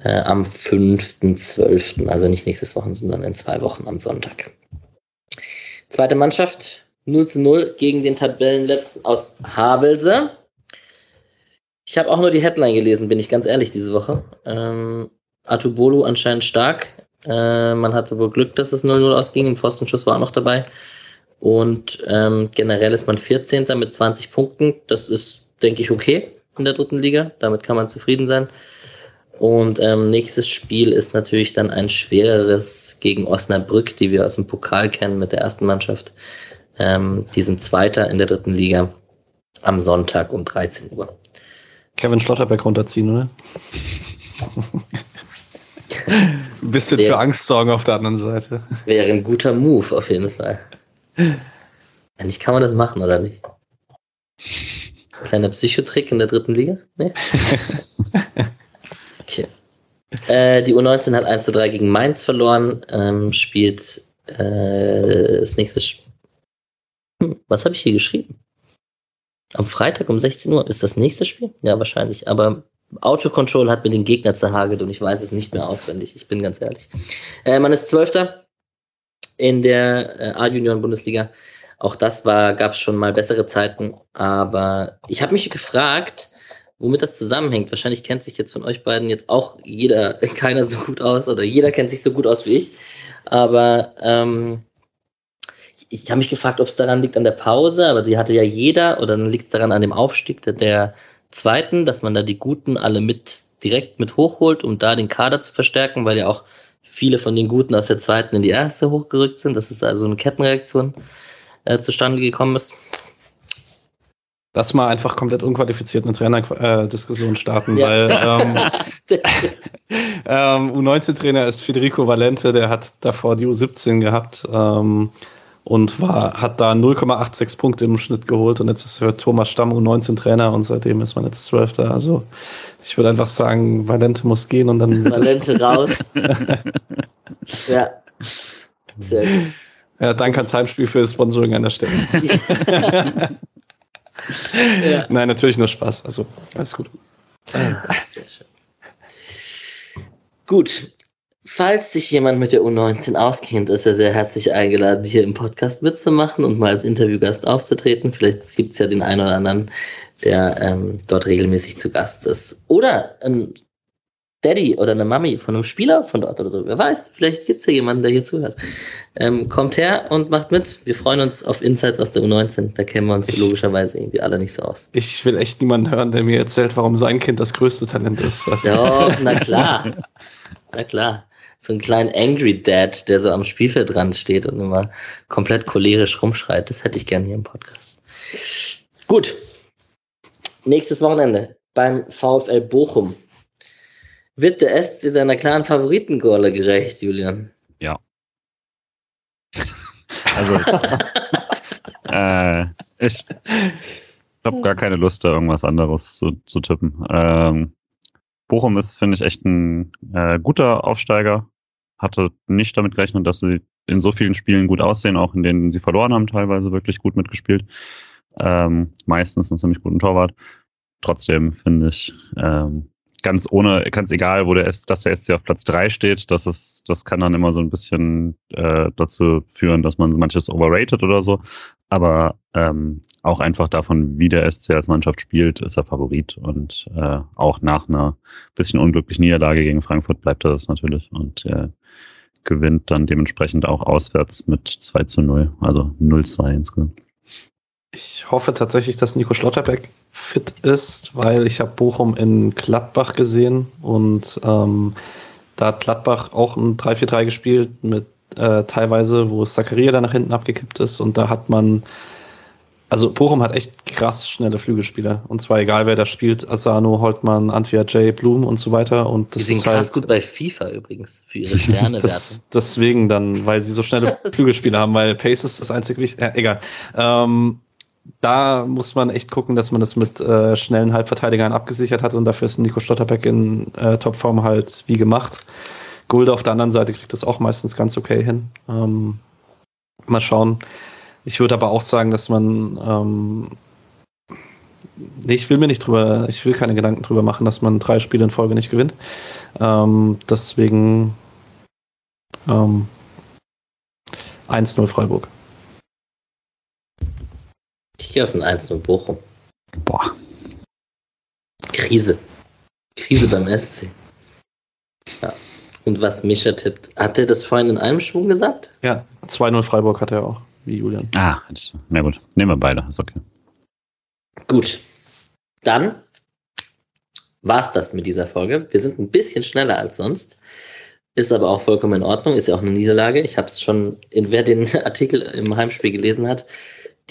Speaker 1: Äh, am 5.12., also nicht nächstes Wochen, sondern in zwei Wochen am Sonntag. Zweite Mannschaft, 0 zu 0 gegen den Tabellenletzten aus Havelse. Ich habe auch nur die Headline gelesen, bin ich ganz ehrlich, diese Woche. Ähm, Atubolu anscheinend stark. Äh, man hatte wohl Glück, dass es 0-0 ausging. Im Pfostenschuss war auch noch dabei. Und ähm, generell ist man 14. mit 20 Punkten. Das ist, denke ich, okay in der dritten Liga. Damit kann man zufrieden sein. Und ähm, nächstes Spiel ist natürlich dann ein schwereres gegen Osnabrück, die wir aus dem Pokal kennen mit der ersten Mannschaft. Ähm, die sind Zweiter in der dritten Liga am Sonntag um 13 Uhr.
Speaker 3: Kevin Schlotterbeck runterziehen, oder? ein bisschen Wär, für Angst sorgen auf der anderen Seite.
Speaker 1: Wäre ein guter Move auf jeden Fall. Eigentlich kann man das machen, oder nicht? Kleiner Psychotrick in der dritten Liga? Nee? Okay. Äh, die U19 hat 1 zu 3 gegen Mainz verloren, ähm, spielt äh, das nächste Spiel. Hm, was habe ich hier geschrieben? Am Freitag um 16 Uhr ist das nächste Spiel? Ja, wahrscheinlich. Aber Autocontrol hat mir den Gegner zerhagelt und ich weiß es nicht mehr auswendig. Ich bin ganz ehrlich. Äh, man ist Zwölfter in der äh, A-Junioren-Bundesliga. Auch das gab es schon mal bessere Zeiten. Aber ich habe mich gefragt, womit das zusammenhängt. Wahrscheinlich kennt sich jetzt von euch beiden jetzt auch jeder, keiner so gut aus oder jeder kennt sich so gut aus wie ich. Aber ähm, ich habe mich gefragt, ob es daran liegt an der Pause, aber die hatte ja jeder, oder dann liegt es daran an dem Aufstieg der, der zweiten, dass man da die Guten alle mit direkt mit hochholt, um da den Kader zu verstärken, weil ja auch viele von den Guten aus der zweiten in die erste hochgerückt sind. Das ist also eine Kettenreaktion äh, zustande gekommen ist.
Speaker 3: Lass mal einfach komplett unqualifiziert eine Trainerdiskussion starten, ja. weil ähm, ähm, U19-Trainer ist Federico Valente, der hat davor die U17 gehabt. Ähm, und war, hat da 0,86 Punkte im Schnitt geholt und jetzt ist für Thomas Stamm U19 Trainer und seitdem ist man jetzt Zwölfter. Also ich würde einfach sagen, Valente muss gehen und dann.
Speaker 1: Valente raus. ja. Sehr gut.
Speaker 3: Ja, danke ans Heimspiel für das Sponsoring an der Stelle. ja. Nein, natürlich nur Spaß. Also alles gut.
Speaker 1: Sehr schön. Gut, Falls sich jemand mit der U19 auskennt, ist er sehr herzlich eingeladen, hier im Podcast mitzumachen und mal als Interviewgast aufzutreten. Vielleicht gibt es ja den einen oder anderen, der ähm, dort regelmäßig zu Gast ist. Oder ein Daddy oder eine Mami von einem Spieler von dort oder so. Wer weiß, vielleicht gibt es ja jemanden, der hier zuhört. Ähm, kommt her und macht mit. Wir freuen uns auf Insights aus der U19. Da kennen wir uns ich, logischerweise irgendwie alle nicht so aus.
Speaker 3: Ich will echt niemanden hören, der mir erzählt, warum sein Kind das größte Talent ist.
Speaker 1: Doch, na klar. Na klar so einen kleinen Angry Dad, der so am Spielfeldrand steht und immer komplett cholerisch rumschreit. Das hätte ich gerne hier im Podcast. Gut. Nächstes Wochenende beim VfL Bochum. Wird der SC seiner klaren Favoritengorle gerecht, Julian?
Speaker 2: Ja. Also, äh, ich habe gar keine Lust, da irgendwas anderes zu, zu tippen. Ähm, Bochum ist, finde ich, echt ein äh, guter Aufsteiger. Hatte nicht damit gerechnet, dass sie in so vielen Spielen gut aussehen, auch in denen sie verloren haben, teilweise wirklich gut mitgespielt. Ähm, meistens einen ziemlich guten Torwart. Trotzdem finde ich, ähm, ganz ohne, ganz egal, wo der ist, dass der SC auf Platz drei steht, das ist, das kann dann immer so ein bisschen äh, dazu führen, dass man manches overrated oder so. Aber ähm, auch einfach davon, wie der SC als Mannschaft spielt, ist er Favorit. Und äh, auch nach einer bisschen unglücklichen Niederlage gegen Frankfurt bleibt er das natürlich und äh, gewinnt dann dementsprechend auch auswärts mit 2 zu 0, also 0-2 insgesamt.
Speaker 3: Ich hoffe tatsächlich, dass Nico Schlotterbeck fit ist, weil ich habe Bochum in Gladbach gesehen und ähm, da hat Gladbach auch ein 3-4-3 gespielt mit äh, teilweise, wo Zakaria dann nach hinten abgekippt ist und da hat man also Bochum hat echt krass schnelle Flügelspieler. Und zwar egal, wer da spielt, Asano, Holtmann, Antwia J, Blum und so weiter. Und
Speaker 1: das Die sind krass halt, gut bei FIFA übrigens für ihre Sterne.
Speaker 3: deswegen dann, weil sie so schnelle Flügelspieler haben, weil Pace ist das einzige Wichtige. Ja, egal. Ähm, da muss man echt gucken, dass man das mit äh, schnellen Halbverteidigern abgesichert hat und dafür ist Nico Stotterbeck in äh, Topform halt wie gemacht. Gulde auf der anderen Seite kriegt das auch meistens ganz okay hin. Ähm, mal schauen. Ich würde aber auch sagen, dass man ähm, ich will mir nicht drüber, ich will keine Gedanken drüber machen, dass man drei Spiele in Folge nicht gewinnt. Ähm, deswegen ähm, 1-0 Freiburg.
Speaker 1: Ich gehe auf ein 1-0 Bochum.
Speaker 2: Boah.
Speaker 1: Krise. Krise beim SC. Ja. Und was Mischa tippt, hat er das vorhin in einem Schwung gesagt?
Speaker 3: Ja, 2-0 Freiburg hat er auch wie Julian.
Speaker 2: Ah, na gut. Nehmen wir beide, ist okay.
Speaker 1: Gut. Dann war es das mit dieser Folge. Wir sind ein bisschen schneller als sonst. Ist aber auch vollkommen in Ordnung, ist ja auch eine Niederlage. Ich habe es schon, in, wer den Artikel im Heimspiel gelesen hat,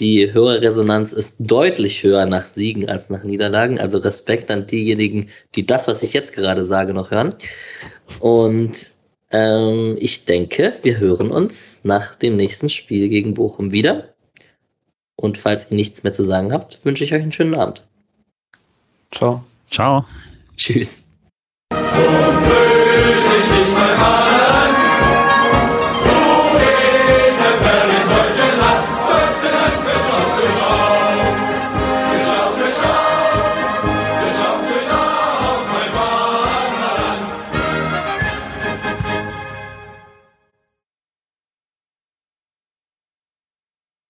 Speaker 1: die Hörerresonanz ist deutlich höher nach Siegen als nach Niederlagen. Also Respekt an diejenigen, die das, was ich jetzt gerade sage, noch hören. Und ähm, ich denke, wir hören uns nach dem nächsten Spiel gegen Bochum wieder. Und falls ihr nichts mehr zu sagen habt, wünsche ich euch einen schönen Abend.
Speaker 3: Ciao.
Speaker 2: Ciao.
Speaker 1: Tschüss.